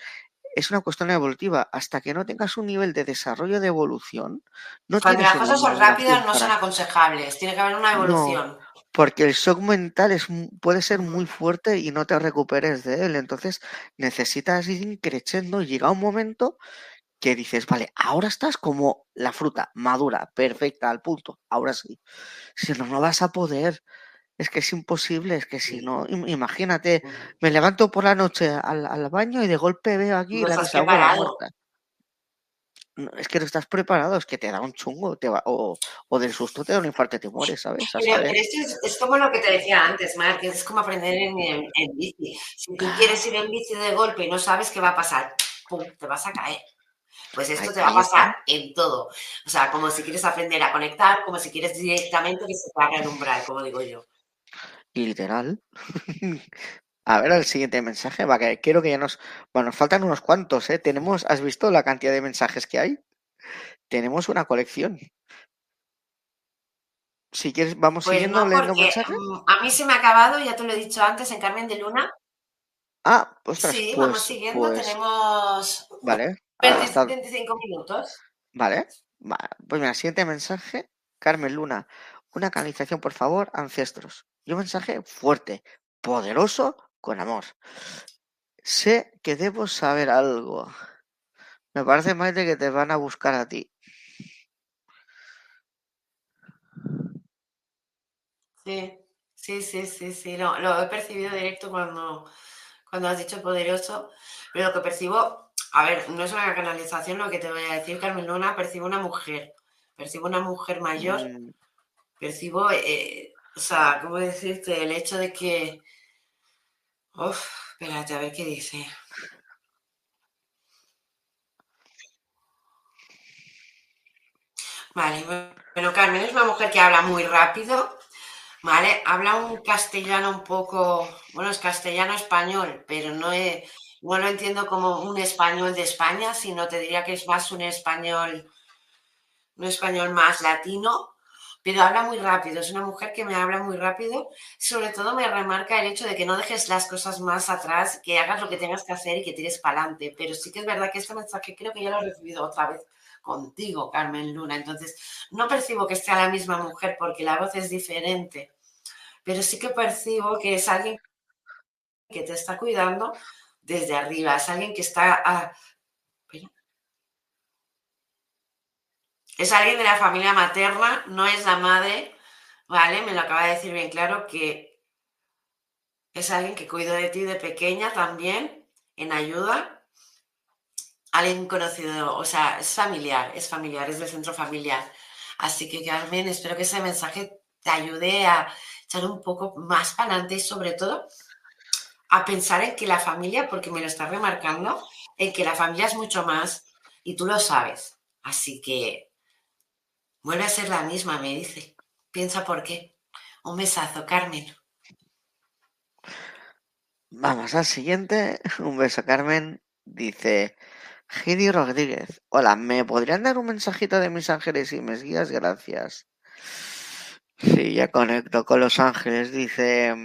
es una cuestión evolutiva. Hasta que no tengas un nivel de desarrollo de evolución, no Cuando las cosas son rápidas no son aconsejables, tiene que haber una No. evolución. Porque el shock mental es, puede ser muy fuerte y no te recuperes de él. Entonces necesitas ir creciendo. Llega un momento que dices, vale, ahora estás como la fruta, madura, perfecta, al punto. Ahora sí. Si no, no vas a poder. Es que es imposible. Es que si no, im- imagínate, me levanto por la noche al, al baño y de golpe veo aquí No la bisabuela muerta. No, es que no estás preparado, es que te da un chungo, te va, o, o del susto te da un infarto y te mueres, ¿sabes? Pero, pero esto es, es como lo que te decía antes, Marc, es como aprender en, en- en bici. Si tú quieres ir en bici de golpe y no sabes qué va a pasar, ¡pum! te vas a caer. Pues esto te va a pasar en todo. O sea, como si quieres aprender a conectar, como si quieres directamente que se te abra el umbral, como digo yo. Literal. [LAUGHS] A ver el siguiente mensaje, va, que quiero que ya nos... Bueno, nos faltan unos cuantos, ¿eh? Tenemos, ¿has visto la cantidad de mensajes que hay? Tenemos una colección. Si quieres, vamos Pues siguiendo no, leyendo mensajes. mm, a mí se me ha acabado, ya te lo he dicho antes, en Carmen de Luna. Ah, ostras, Sí, pues, vamos siguiendo, pues, tenemos vale. 20 hasta- 25 minutos. Vale. va- Pues mira, siguiente mensaje. Carmen Luna. Una canalización, por favor, ancestros. Y un mensaje fuerte, poderoso, con amor. Sé que debo saber algo. Me parece, Maite, que te van a buscar a ti. Sí, sí, sí, sí, sí, no, lo he percibido directo cuando, cuando has dicho poderoso, pero lo que percibo, a ver, no es una canalización lo que te voy a decir, Carmen Luna, percibo una mujer, percibo una mujer mayor, Mm, percibo, eh, o sea, ¿cómo decirte? El hecho de que, uf, espérate, a ver qué dice. Vale, bueno, Carmen es una mujer que habla muy rápido, ¿vale? Habla un castellano un poco, bueno, es castellano español, pero no, es- no lo entiendo como un español de España, sino te diría que es más un español, un español más latino, pero habla muy rápido, es una mujer que me habla muy rápido, sobre todo me remarca el hecho de que no dejes las cosas más atrás, que hagas lo que tengas que hacer y que tires para adelante, pero sí que es verdad que este mensaje creo que ya lo he recibido otra vez contigo, Carmen Luna, entonces no percibo que sea la misma mujer porque la voz es diferente, pero sí que percibo que es alguien que te está cuidando desde arriba, es alguien que está... ah, espera. Es alguien de la familia materna, no es la madre, ¿vale? Me lo acaba de decir bien claro que es alguien que cuidó de ti de pequeña también, en ayuda. Alguien conocido, o sea, es familiar, es familiar, es del centro familiar. Así que Carmen, espero que ese mensaje te ayude a echar un poco más para adelante y sobre todo a pensar en que la familia, porque me lo está remarcando, en que la familia es mucho más y tú lo sabes. Así que vuelve a ser la misma, me dice. Piensa por qué. Un besazo, Carmen. Vamos al siguiente. [LAUGHS] Un beso, Carmen. Dice Gidi Rodríguez. Hola, ¿me podrían dar un mensajito de mis ángeles y mis guías? Gracias. Sí, ya conecto con los ángeles. Dice.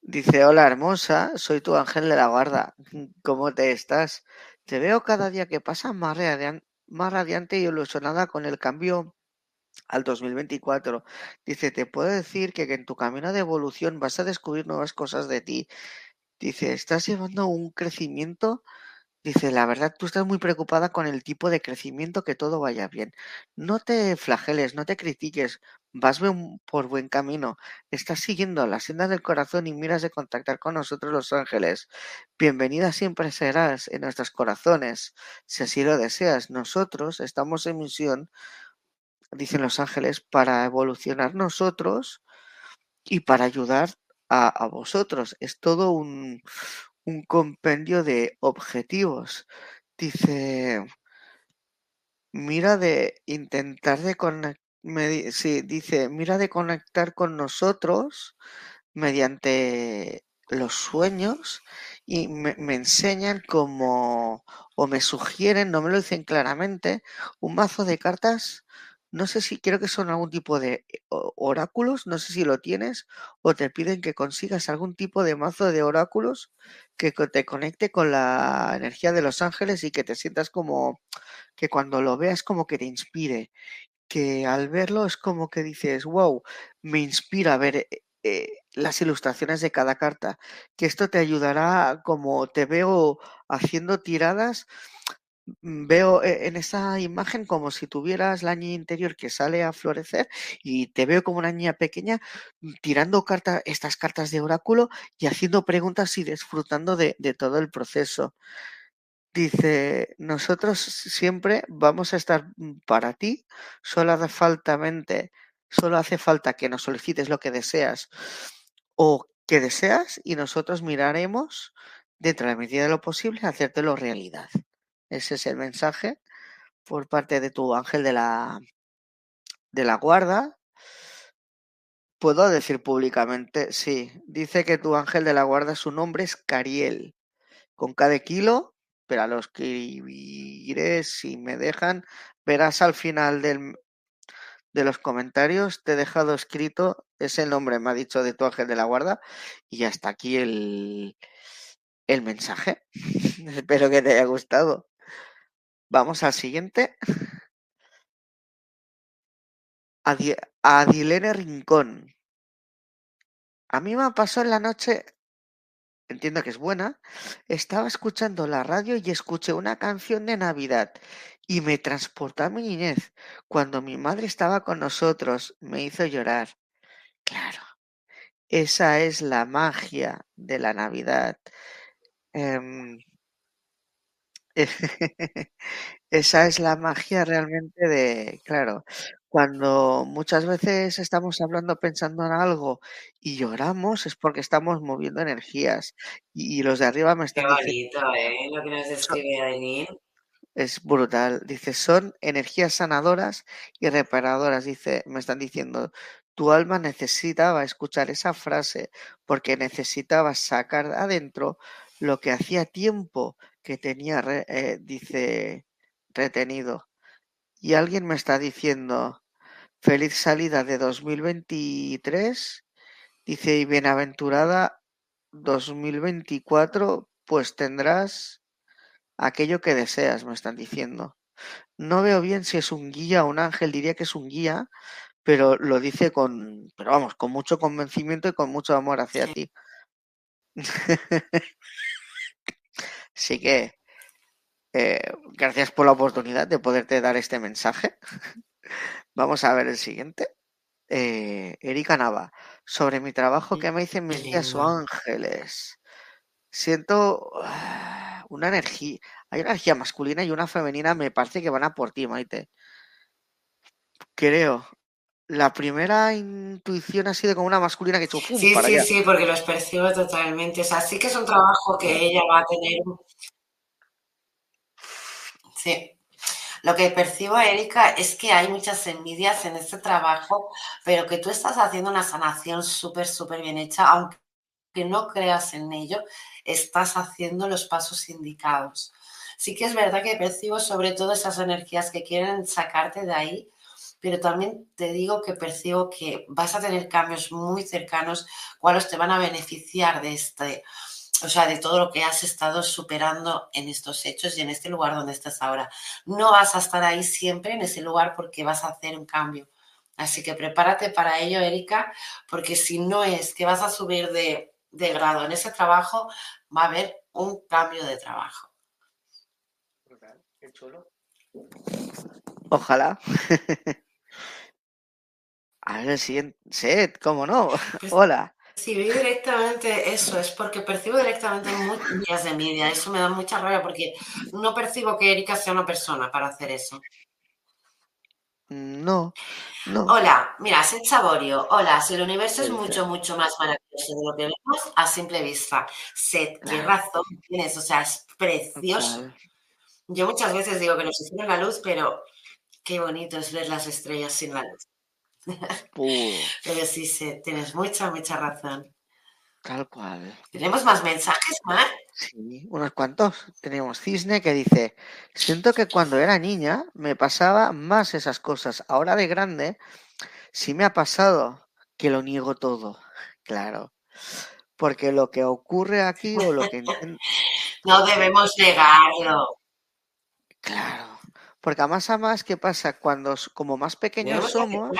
Dice, hola hermosa, soy tu ángel de la guarda. ¿Cómo te estás? Te veo cada día que pasa más, radian- más radiante y ilusionada con el cambio al 2024. Dice, te puedo decir que, en tu camino de evolución vas a descubrir nuevas cosas de ti. Dice, estás llevando un crecimiento. Dice, la verdad, tú estás muy preocupada con el tipo de crecimiento, que todo vaya bien. No te flageles, no te critiques, vas por buen camino. Estás siguiendo la senda del corazón y miras de contactar con nosotros los ángeles. Bienvenida siempre serás en nuestros corazones, si así lo deseas. Nosotros estamos en misión, dicen los ángeles, para evolucionar nosotros y para ayudar a, a vosotros. Es todo un, un compendio de objetivos. Dice, mira de intentar de conectar, sí, dice, mira de conectar con nosotros mediante los sueños y me, me enseñan como, o me sugieren, no me lo dicen claramente, un mazo de cartas no sé si creo que son algún tipo de eh, oráculos, no sé si lo tienes, o te piden que consigas algún tipo de mazo de oráculos que te conecte con la energía de los ángeles y que te sientas como que cuando lo veas como que te inspire, que al verlo es como que dices, wow, me inspira a ver eh, eh, las ilustraciones de cada carta, que esto te ayudará como te veo haciendo tiradas Mm, veo e, en esa imagen como si tuvieras la niña interior que sale a florecer y te veo como una niña pequeña tirando cartas, estas cartas de oráculo y haciendo preguntas y disfrutando de todo el proceso. Dice, nosotros siempre vamos a estar para ti, solo hace falta solo hace falta que nos solicites lo que deseas o que deseas y nosotros miraremos dentro de la medida de lo posible hacértelo realidad. Ese es el mensaje por parte de tu ángel de la, de la guarda. Puedo decir públicamente, sí. Dice que tu ángel de la guarda, su nombre es Cariel, con cada kilo, pero a los que iré, si me dejan, verás al final del, de los comentarios, te he dejado escrito ese nombre, me ha dicho de tu ángel de la guarda, y hasta aquí el, el mensaje. [LAUGHS] Espero que te haya gustado. Vamos al siguiente. Adilene Rincón. A mí me pasó en la noche, entiendo que es buena, estaba escuchando la radio y escuché una canción de Navidad y me transportó a mi niñez, cuando mi madre estaba con nosotros, me hizo llorar. Claro, esa es la magia de la Navidad. Em, [LAUGHS] esa es la magia realmente de, claro, cuando muchas veces estamos hablando pensando en algo y lloramos es porque estamos moviendo energías y, los de arriba me están Qué bonito, ¿eh? Lo que nos describe Aileen. Es brutal. Dice, son energías sanadoras y reparadoras. Dice, me están diciendo, tu alma necesitaba escuchar esa frase porque necesitaba sacar adentro lo que hacía tiempo que tenía, eh, dice, retenido. Y alguien me está diciendo, feliz salida de 2023, dice, y bienaventurada 2024, pues tendrás aquello que deseas, me están diciendo. No veo bien si es un guía o un ángel, diría que es un guía, pero lo dice con, pero vamos, con mucho convencimiento y con mucho amor hacia ti. [LAUGHS] Así que eh, gracias por la oportunidad de poderte dar este mensaje. [LAUGHS] Vamos a ver el siguiente. Eh, Erika Nava, sobre mi trabajo que me dicen mis días o ángeles. Siento ah, una energía, hay una energía masculina y una femenina, me parece que van a por ti, Maite. Creo. La primera intuición ha sido como una masculina que hecho Sí, sí, sí, porque los percibo totalmente. O sea, sí que es un trabajo que ella va a tener. Sí. Lo que percibo, Erika, es que hay muchas envidias en este trabajo, pero que tú estás haciendo una sanación súper, súper bien hecha, aunque no creas en ello, estás haciendo los pasos indicados. Sí que es verdad que percibo sobre todo esas energías que quieren sacarte de ahí, pero también te digo que percibo que vas a tener cambios muy cercanos, cuales te van a beneficiar de este, o sea, de todo lo que has estado superando en estos hechos y en este lugar donde estás ahora. No vas a estar ahí siempre en ese lugar porque vas a hacer un cambio. Así que prepárate para ello, Erika, porque si no es que vas a subir de, de grado en ese trabajo, va a haber un cambio de trabajo. Qué chulo. Ojalá. [LAUGHS] A ver el siguiente set, ¿cómo no? Pues, Hola. Sí, directamente eso, es porque percibo directamente muchas de envidia. Eso me da mucha rabia porque no percibo que Erika sea una persona para hacer eso. No, no. Hola, mira, Set Saborio. Hola, si el universo es mucho, mucho más maravilloso de lo que vemos a simple vista. Set, qué razón tienes, o sea, es precioso. Yo muchas veces digo que nos hicieron la luz, pero qué bonito es ver las estrellas sin la luz. Pero sí, sí, tienes mucha, mucha razón. Tal cual. ¿Tenemos más mensajes, Mar? Sí, unos cuantos. Teníamos Cisne que dice, siento que cuando era niña me pasaba más esas cosas. Ahora de grande sí me ha pasado que lo niego todo. [LAUGHS] Claro. Porque lo que ocurre aquí o lo que... [LAUGHS] no debemos negarlo. Claro. Porque a más a más, ¿qué pasa? Cuando como más pequeños somos...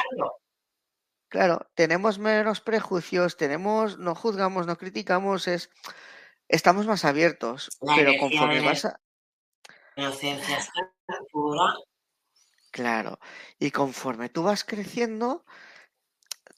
Claro, tenemos menos prejuicios, tenemos, no juzgamos, no criticamos, es estamos más abiertos, pero conforme vas a... Claro, y conforme tú vas creciendo,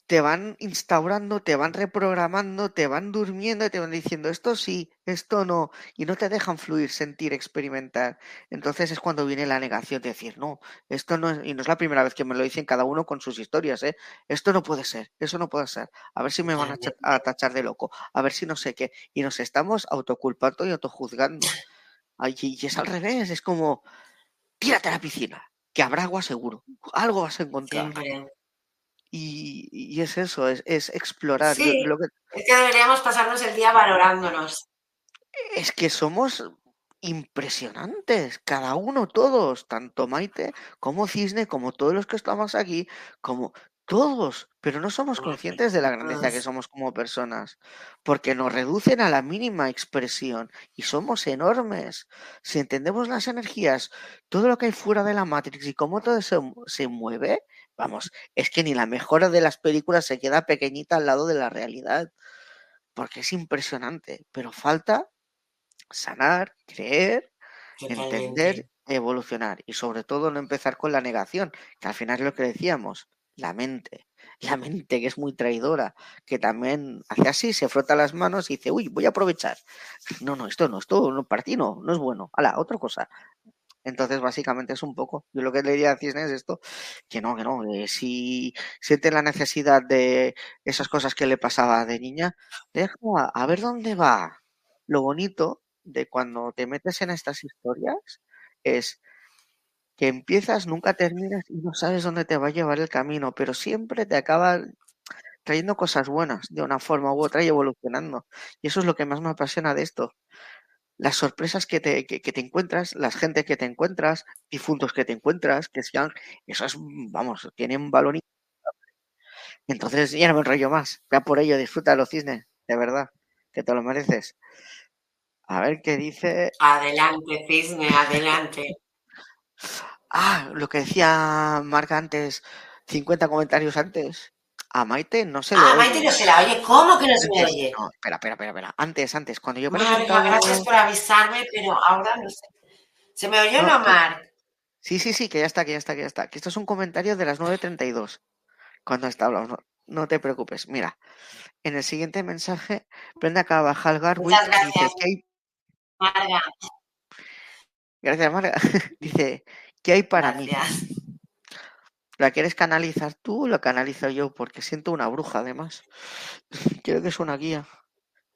te van instaurando, te van reprogramando, te van durmiendo y te van diciendo esto sí, esto no, y no te dejan fluir, sentir, experimentar. Entonces es cuando viene la negación de decir, no, esto no es, y no es la primera vez que me lo dicen cada uno con sus historias, ¿eh? Esto no puede ser, eso no puede ser, a ver si me van a, tachar de loco, a ver si no sé qué, y nos estamos autoculpando y autojuzgando. y es al revés, es como, tírate a la piscina, que habrá agua seguro, algo vas a encontrar. Y, es eso, es, explorar. Sí, Es que deberíamos pasarnos el día valorándonos. Es que somos impresionantes, cada uno, todos, tanto Maite como Cisne, como todos los que estamos aquí, como todos, pero no somos conscientes de la grandeza que somos como personas, porque nos reducen a la mínima expresión y somos enormes. Si entendemos las energías, todo lo que hay fuera de la Matrix y cómo todo se, se mueve, Vamos, es que ni la mejor de las películas se queda pequeñita al lado de la realidad, porque es impresionante, pero falta sanar, creer, entender, evolucionar y sobre todo no empezar con la negación, que al final es lo que decíamos, la mente, la mente que es muy traidora, que también hace así, se frota las manos y dice, uy, voy a aprovechar. No, no, esto no, esto no, para ti no, no es bueno. Hala, otra cosa. Entonces, básicamente es un poco, yo lo que le diría a Cisne es esto, que no, que no, si siente la necesidad de esas cosas que le pasaba de niña, deja a ver dónde va. Lo bonito de cuando te metes en estas historias es que empiezas, nunca terminas y no sabes dónde te va a llevar el camino, pero siempre te acaba trayendo cosas buenas de una forma u otra y evolucionando. Y eso es lo que más me apasiona de esto las sorpresas que te, que, te encuentras, las gente que te encuentras, difuntos que te encuentras, que sean, esas, vamos, tienen un valor. Entonces ya no me enrollo más. Ya por ello, disfruta los cisnes, de verdad, que te lo mereces. A ver qué dice. Adelante, cisne, adelante. Ah, lo que decía Marca antes, 50 comentarios antes. A Maite no se le oye. A Maite no se la oye. ¿Cómo que no se me oye? No, espera, espera, espera, espera. Antes, antes, cuando yo presentaba... gracias por avisarme, pero ahora no sé. ¿Se me oyó no, Mar? Sí, sí, sí, que ya está, que ya está, que ya está. Que esto es un comentario de las 9.32. Cuando está hablando. No, te preocupes. Mira, en el siguiente mensaje, Brenda Carvajal Garwick dice que hay... Marga. Gracias, Marga. [LAUGHS] dice, ¿qué hay para gracias. mí? ¿La quieres canalizar tú o la canalizo yo? Porque siento una bruja, además. [LAUGHS] Creo que es una guía.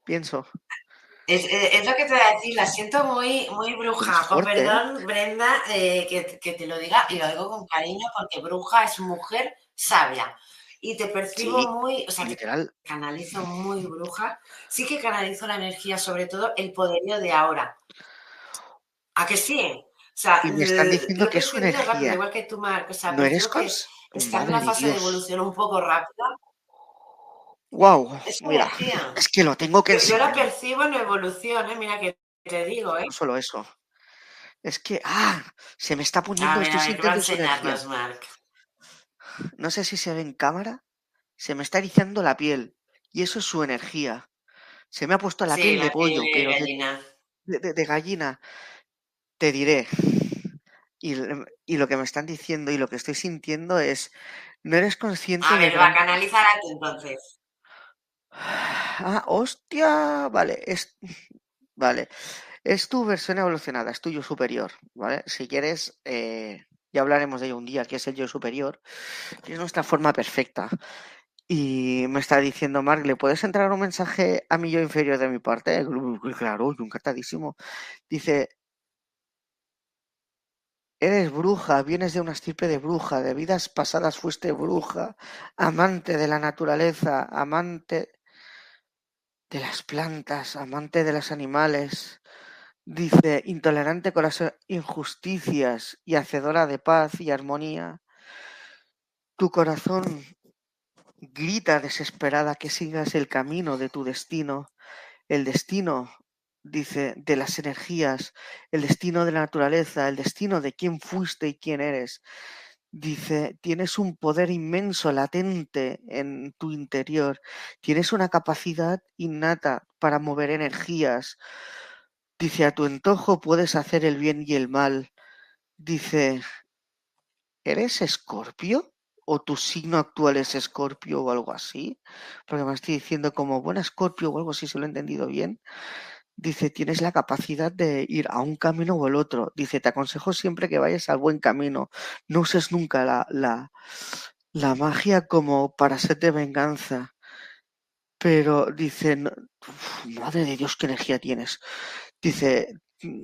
Pienso. Es, es, lo que te voy a decir, la siento muy, muy bruja. Con ¿eh? perdón, Brenda, eh, que, que, te lo diga y lo digo con cariño porque bruja es mujer sabia. Y te percibo muy, o sea, literal. canalizo muy bruja. Sí que canalizo la energía, sobre todo el poderío de ahora. ¿A que sí? Sea, y me están diciendo que es su energía. igual que tú, Marco. O sea, ¿No eres Está en una fase de evolución un poco rápida. Wow, es mira, es que lo tengo que Yo, la percibo en evolución, ¿eh? mira que te digo, ¿eh? No solo eso. Es que, ah, se me está poniendo, estoy sintiendo Mark. No sé si se ve en cámara, se me está erizando la piel y eso es su energía. Se me ha puesto la piel de pollo, pero de, gallina te diré. Y, lo que me están diciendo y lo que estoy sintiendo es, no eres consciente a ver, va a canalizar aquí entonces. Ah, hostia, vale, es, [LAUGHS] vale, es tu versión evolucionada, es tu yo superior, ¿vale? Si quieres, eh, ya hablaremos de ello un día, que es el yo superior, que es nuestra forma perfecta. Y me está diciendo Mark, ¿le puedes entrar un mensaje a mi yo inferior de mi parte? Claro, encantadísimo. Dice, Eres bruja, vienes de una estirpe de bruja, de vidas pasadas fuiste bruja, amante de la naturaleza, amante de las plantas, amante de los animales, Dice, intolerante con las injusticias y hacedora de paz y armonía, tu corazón grita desesperada que sigas el camino de tu destino, el destino, dice, de las energías, el destino de la naturaleza, el destino de quién fuiste y quién eres. Dice, tienes un poder inmenso latente en tu interior, tienes una capacidad innata para mover energías. Dice, a tu antojo puedes hacer el bien y el mal. Dice, ¿eres escorpio? ¿O tu signo actual es escorpio o algo así? Porque me estoy diciendo como buena escorpio o algo así, si lo he entendido bien. Dice, tienes la capacidad de ir a un camino o el otro. Dice, te aconsejo siempre que vayas al buen camino. No uses nunca la, la, la magia como para ser de venganza. Pero dice, madre de Dios, qué energía tienes. Dice,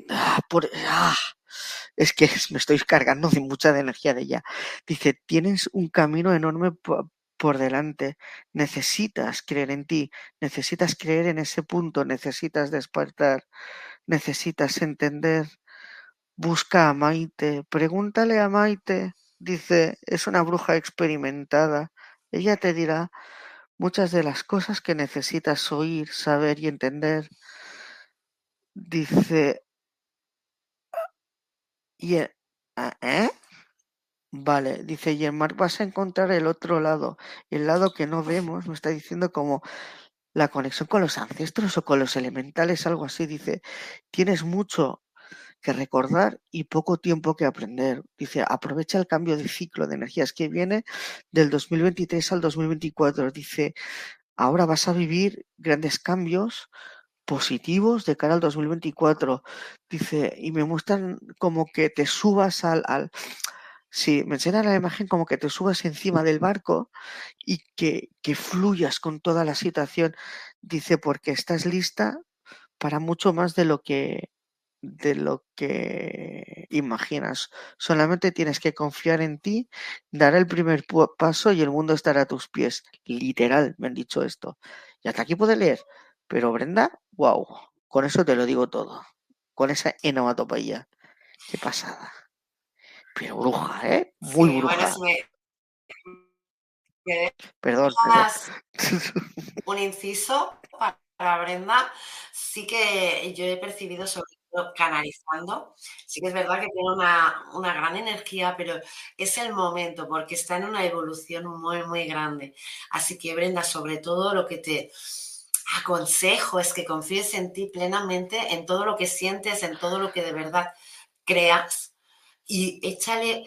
ah, por, ah, es que [LAUGHS] me estoy cargando de mucha de energía de ella. Dice, tienes un camino enorme por delante. Necesitas creer en ti, necesitas creer en ese punto, necesitas despertar, necesitas entender. Busca a Maite, pregúntale a Maite. Dice, es una bruja experimentada. Ella te dirá muchas de las cosas que necesitas oír, saber y entender. Dice, y e- ah, ¿eh? Vale, dice, y vas a encontrar el otro lado, el lado que no vemos, me está diciendo como la conexión con los ancestros o con los elementales, algo así, dice, tienes mucho que recordar y poco tiempo que aprender. Dice, aprovecha el cambio de ciclo de energías que viene del 2023 al 2024. Dice, ahora vas a vivir grandes cambios positivos de cara al 2024. Dice, y me muestran como que te subas al Sí, me enseñan la imagen como que te subas encima del barco y que, que fluyas con toda la situación. Dice, porque estás lista para mucho más de lo que de lo que imaginas. Solamente tienes que confiar en ti, dar el primer paso y el mundo estará a tus pies. Literal, me han dicho esto. Y hasta aquí puedo leer. Pero Brenda, wow, con eso te lo digo todo. Con esa enomatopeya. Qué pasada. Pero bruja, ¿eh? Muy Sí, bueno, bruja. si me, Perdón, perdón. un inciso pa- para Brenda, sí que yo he percibido, sobre todo canalizando, sí que es verdad que tiene una, una gran energía, pero es el momento porque está en una evolución muy, muy grande. Así que Brenda, sobre todo lo que te aconsejo es que confíes en ti plenamente, en todo lo que sientes, en todo lo que de verdad creas y échale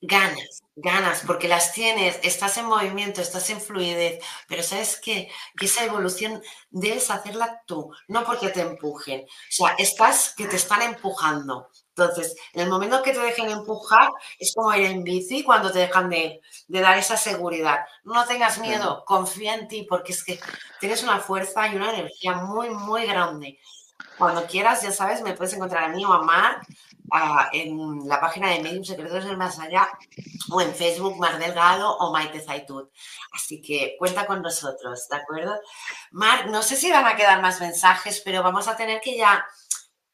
ganas, ganas, porque las tienes, estás en movimiento, estás en fluidez, pero sabes qué? que esa evolución debes hacerla tú, no porque te empujen. O sea, estás que te están empujando. Entonces, en el momento que te dejen empujar, es como ir en bici cuando te dejan de, de dar esa seguridad. No tengas miedo, confía en ti, porque es que tienes una fuerza y una energía muy, muy grande. Cuando quieras, ya sabes, me puedes encontrar a mí o a Mar ah, en la página de Medium Secretos del Más Allá o en Facebook Mar Delgado o Maite Zaitut. Así que cuenta con nosotros, ¿de acuerdo? Mar, no sé si van a quedar más mensajes, pero vamos a tener que ya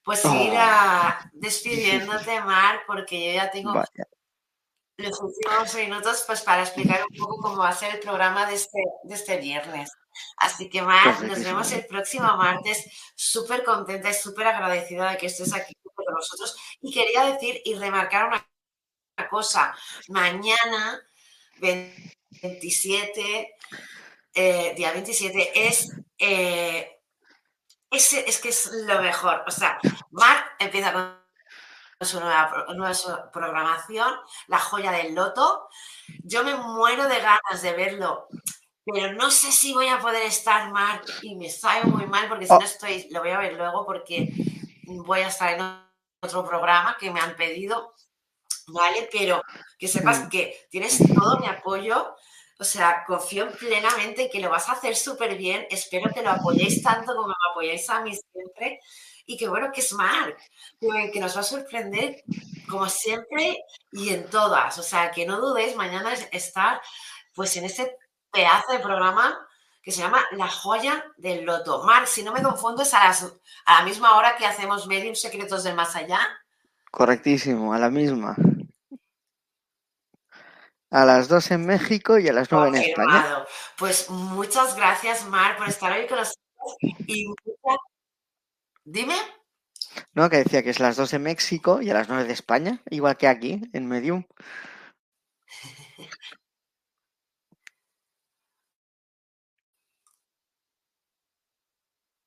pues ir a, despidiéndote, Mar, porque yo ya tengo Vaya. Los últimos minutos pues para explicar un poco cómo va a ser el programa de este, de este viernes. Así que, Mar, nos vemos el próximo martes. Súper contenta y súper agradecida de que estés aquí con nosotros. Y quería decir y remarcar una, una cosa. Mañana, 27, eh, día 27, es, eh, es, es que es lo mejor. O sea, Mar empieza con su nueva, nueva su programación, La joya del loto. Yo me muero de ganas de verlo, pero no sé si voy a poder estar mal y me sabe muy mal porque si Oh. no estoy, lo voy a ver luego porque voy a estar en otro programa que me han pedido, ¿vale? Pero que sepas Mm. que tienes todo mi apoyo. O sea, confío plenamente en que lo vas a hacer súper bien. Espero que lo apoyéis tanto como me apoyáis a mí siempre. Y que bueno, que es Mark, que, nos va a sorprender como siempre y en todas. O sea, que no dudéis mañana es estar pues en ese pedazo de programa que se llama La joya del loto. Mar, si no me confundo, es a, a la misma hora que hacemos Medium Secretos del Más Allá. Correctísimo, a la misma. A las 2 en México y a las 9 en España. Pues muchas gracias, Mar, por estar hoy con nosotros. Y Dime. No, que decía que es las 2 en México y a las 9 de España, igual que aquí, en Medium. [LAUGHS]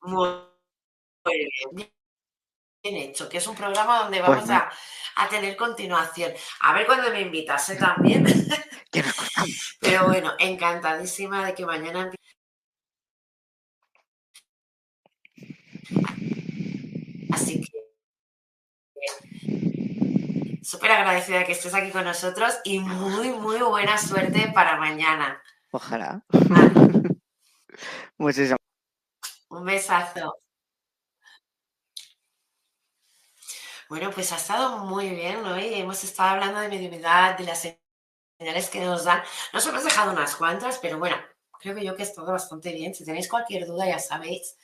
Muy bien. Bien hecho, que es un programa donde pues vamos a, a, tener continuación. A ver cuándo me invitas ¿eh? también. [LAUGHS] [LAUGHS] Pero bueno, encantadísima de que mañana Así que súper agradecida que estés aquí con nosotros y muy, muy buena suerte para mañana. Ojalá. [LAUGHS] Muchísimas un besazo. Bueno, pues ha estado muy bien, ¿no? Y hemos estado hablando de mediunidad, de las señales que nos dan. Nos hemos dejado unas cuantas, pero bueno, creo que yo que he estado bastante bien. Si tenéis cualquier duda, ya sabéis,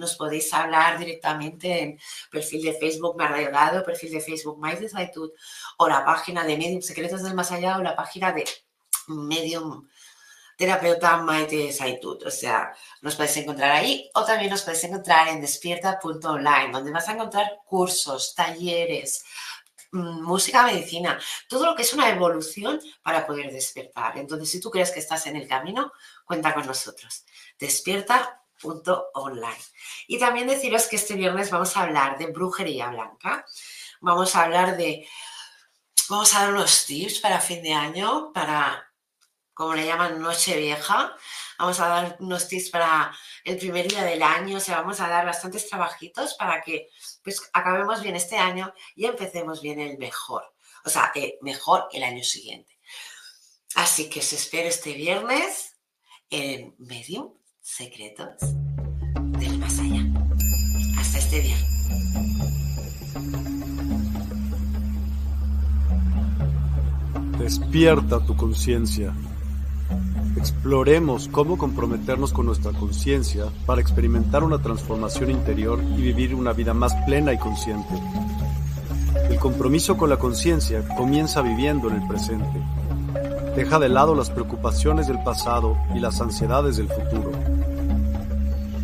nos podéis hablar directamente en perfil de Facebook Mar Delgado, perfil de Facebook Mais de Saitud, o la página de Medium Secretos del Más Allá, o la página de Medium terapeuta Maite Saitut. O sea, nos podéis encontrar ahí o también nos podéis encontrar en despierta.online, donde vas a encontrar cursos, talleres, mm, música, medicina, todo lo que es una evolución para poder despertar. Entonces, si tú crees que estás en el camino, cuenta con nosotros. Despierta.online. Y también deciros que este viernes vamos a hablar de brujería blanca. Vamos a hablar de... Vamos a dar unos tips para fin de año, para como le llaman, noche vieja. Vamos a dar unos tips para el primer día del año, o sea, vamos a dar bastantes trabajitos para que pues acabemos bien este año y empecemos bien el mejor, o sea, eh, mejor el año siguiente. Así que os espero este viernes en Medium Secretos del Más Allá. Hasta este día. Despierta tu conciencia. Exploremos cómo comprometernos con nuestra conciencia para experimentar una transformación interior y vivir una vida más plena y consciente. El compromiso con la conciencia comienza viviendo en el presente. Deja de lado las preocupaciones del pasado y las ansiedades del futuro.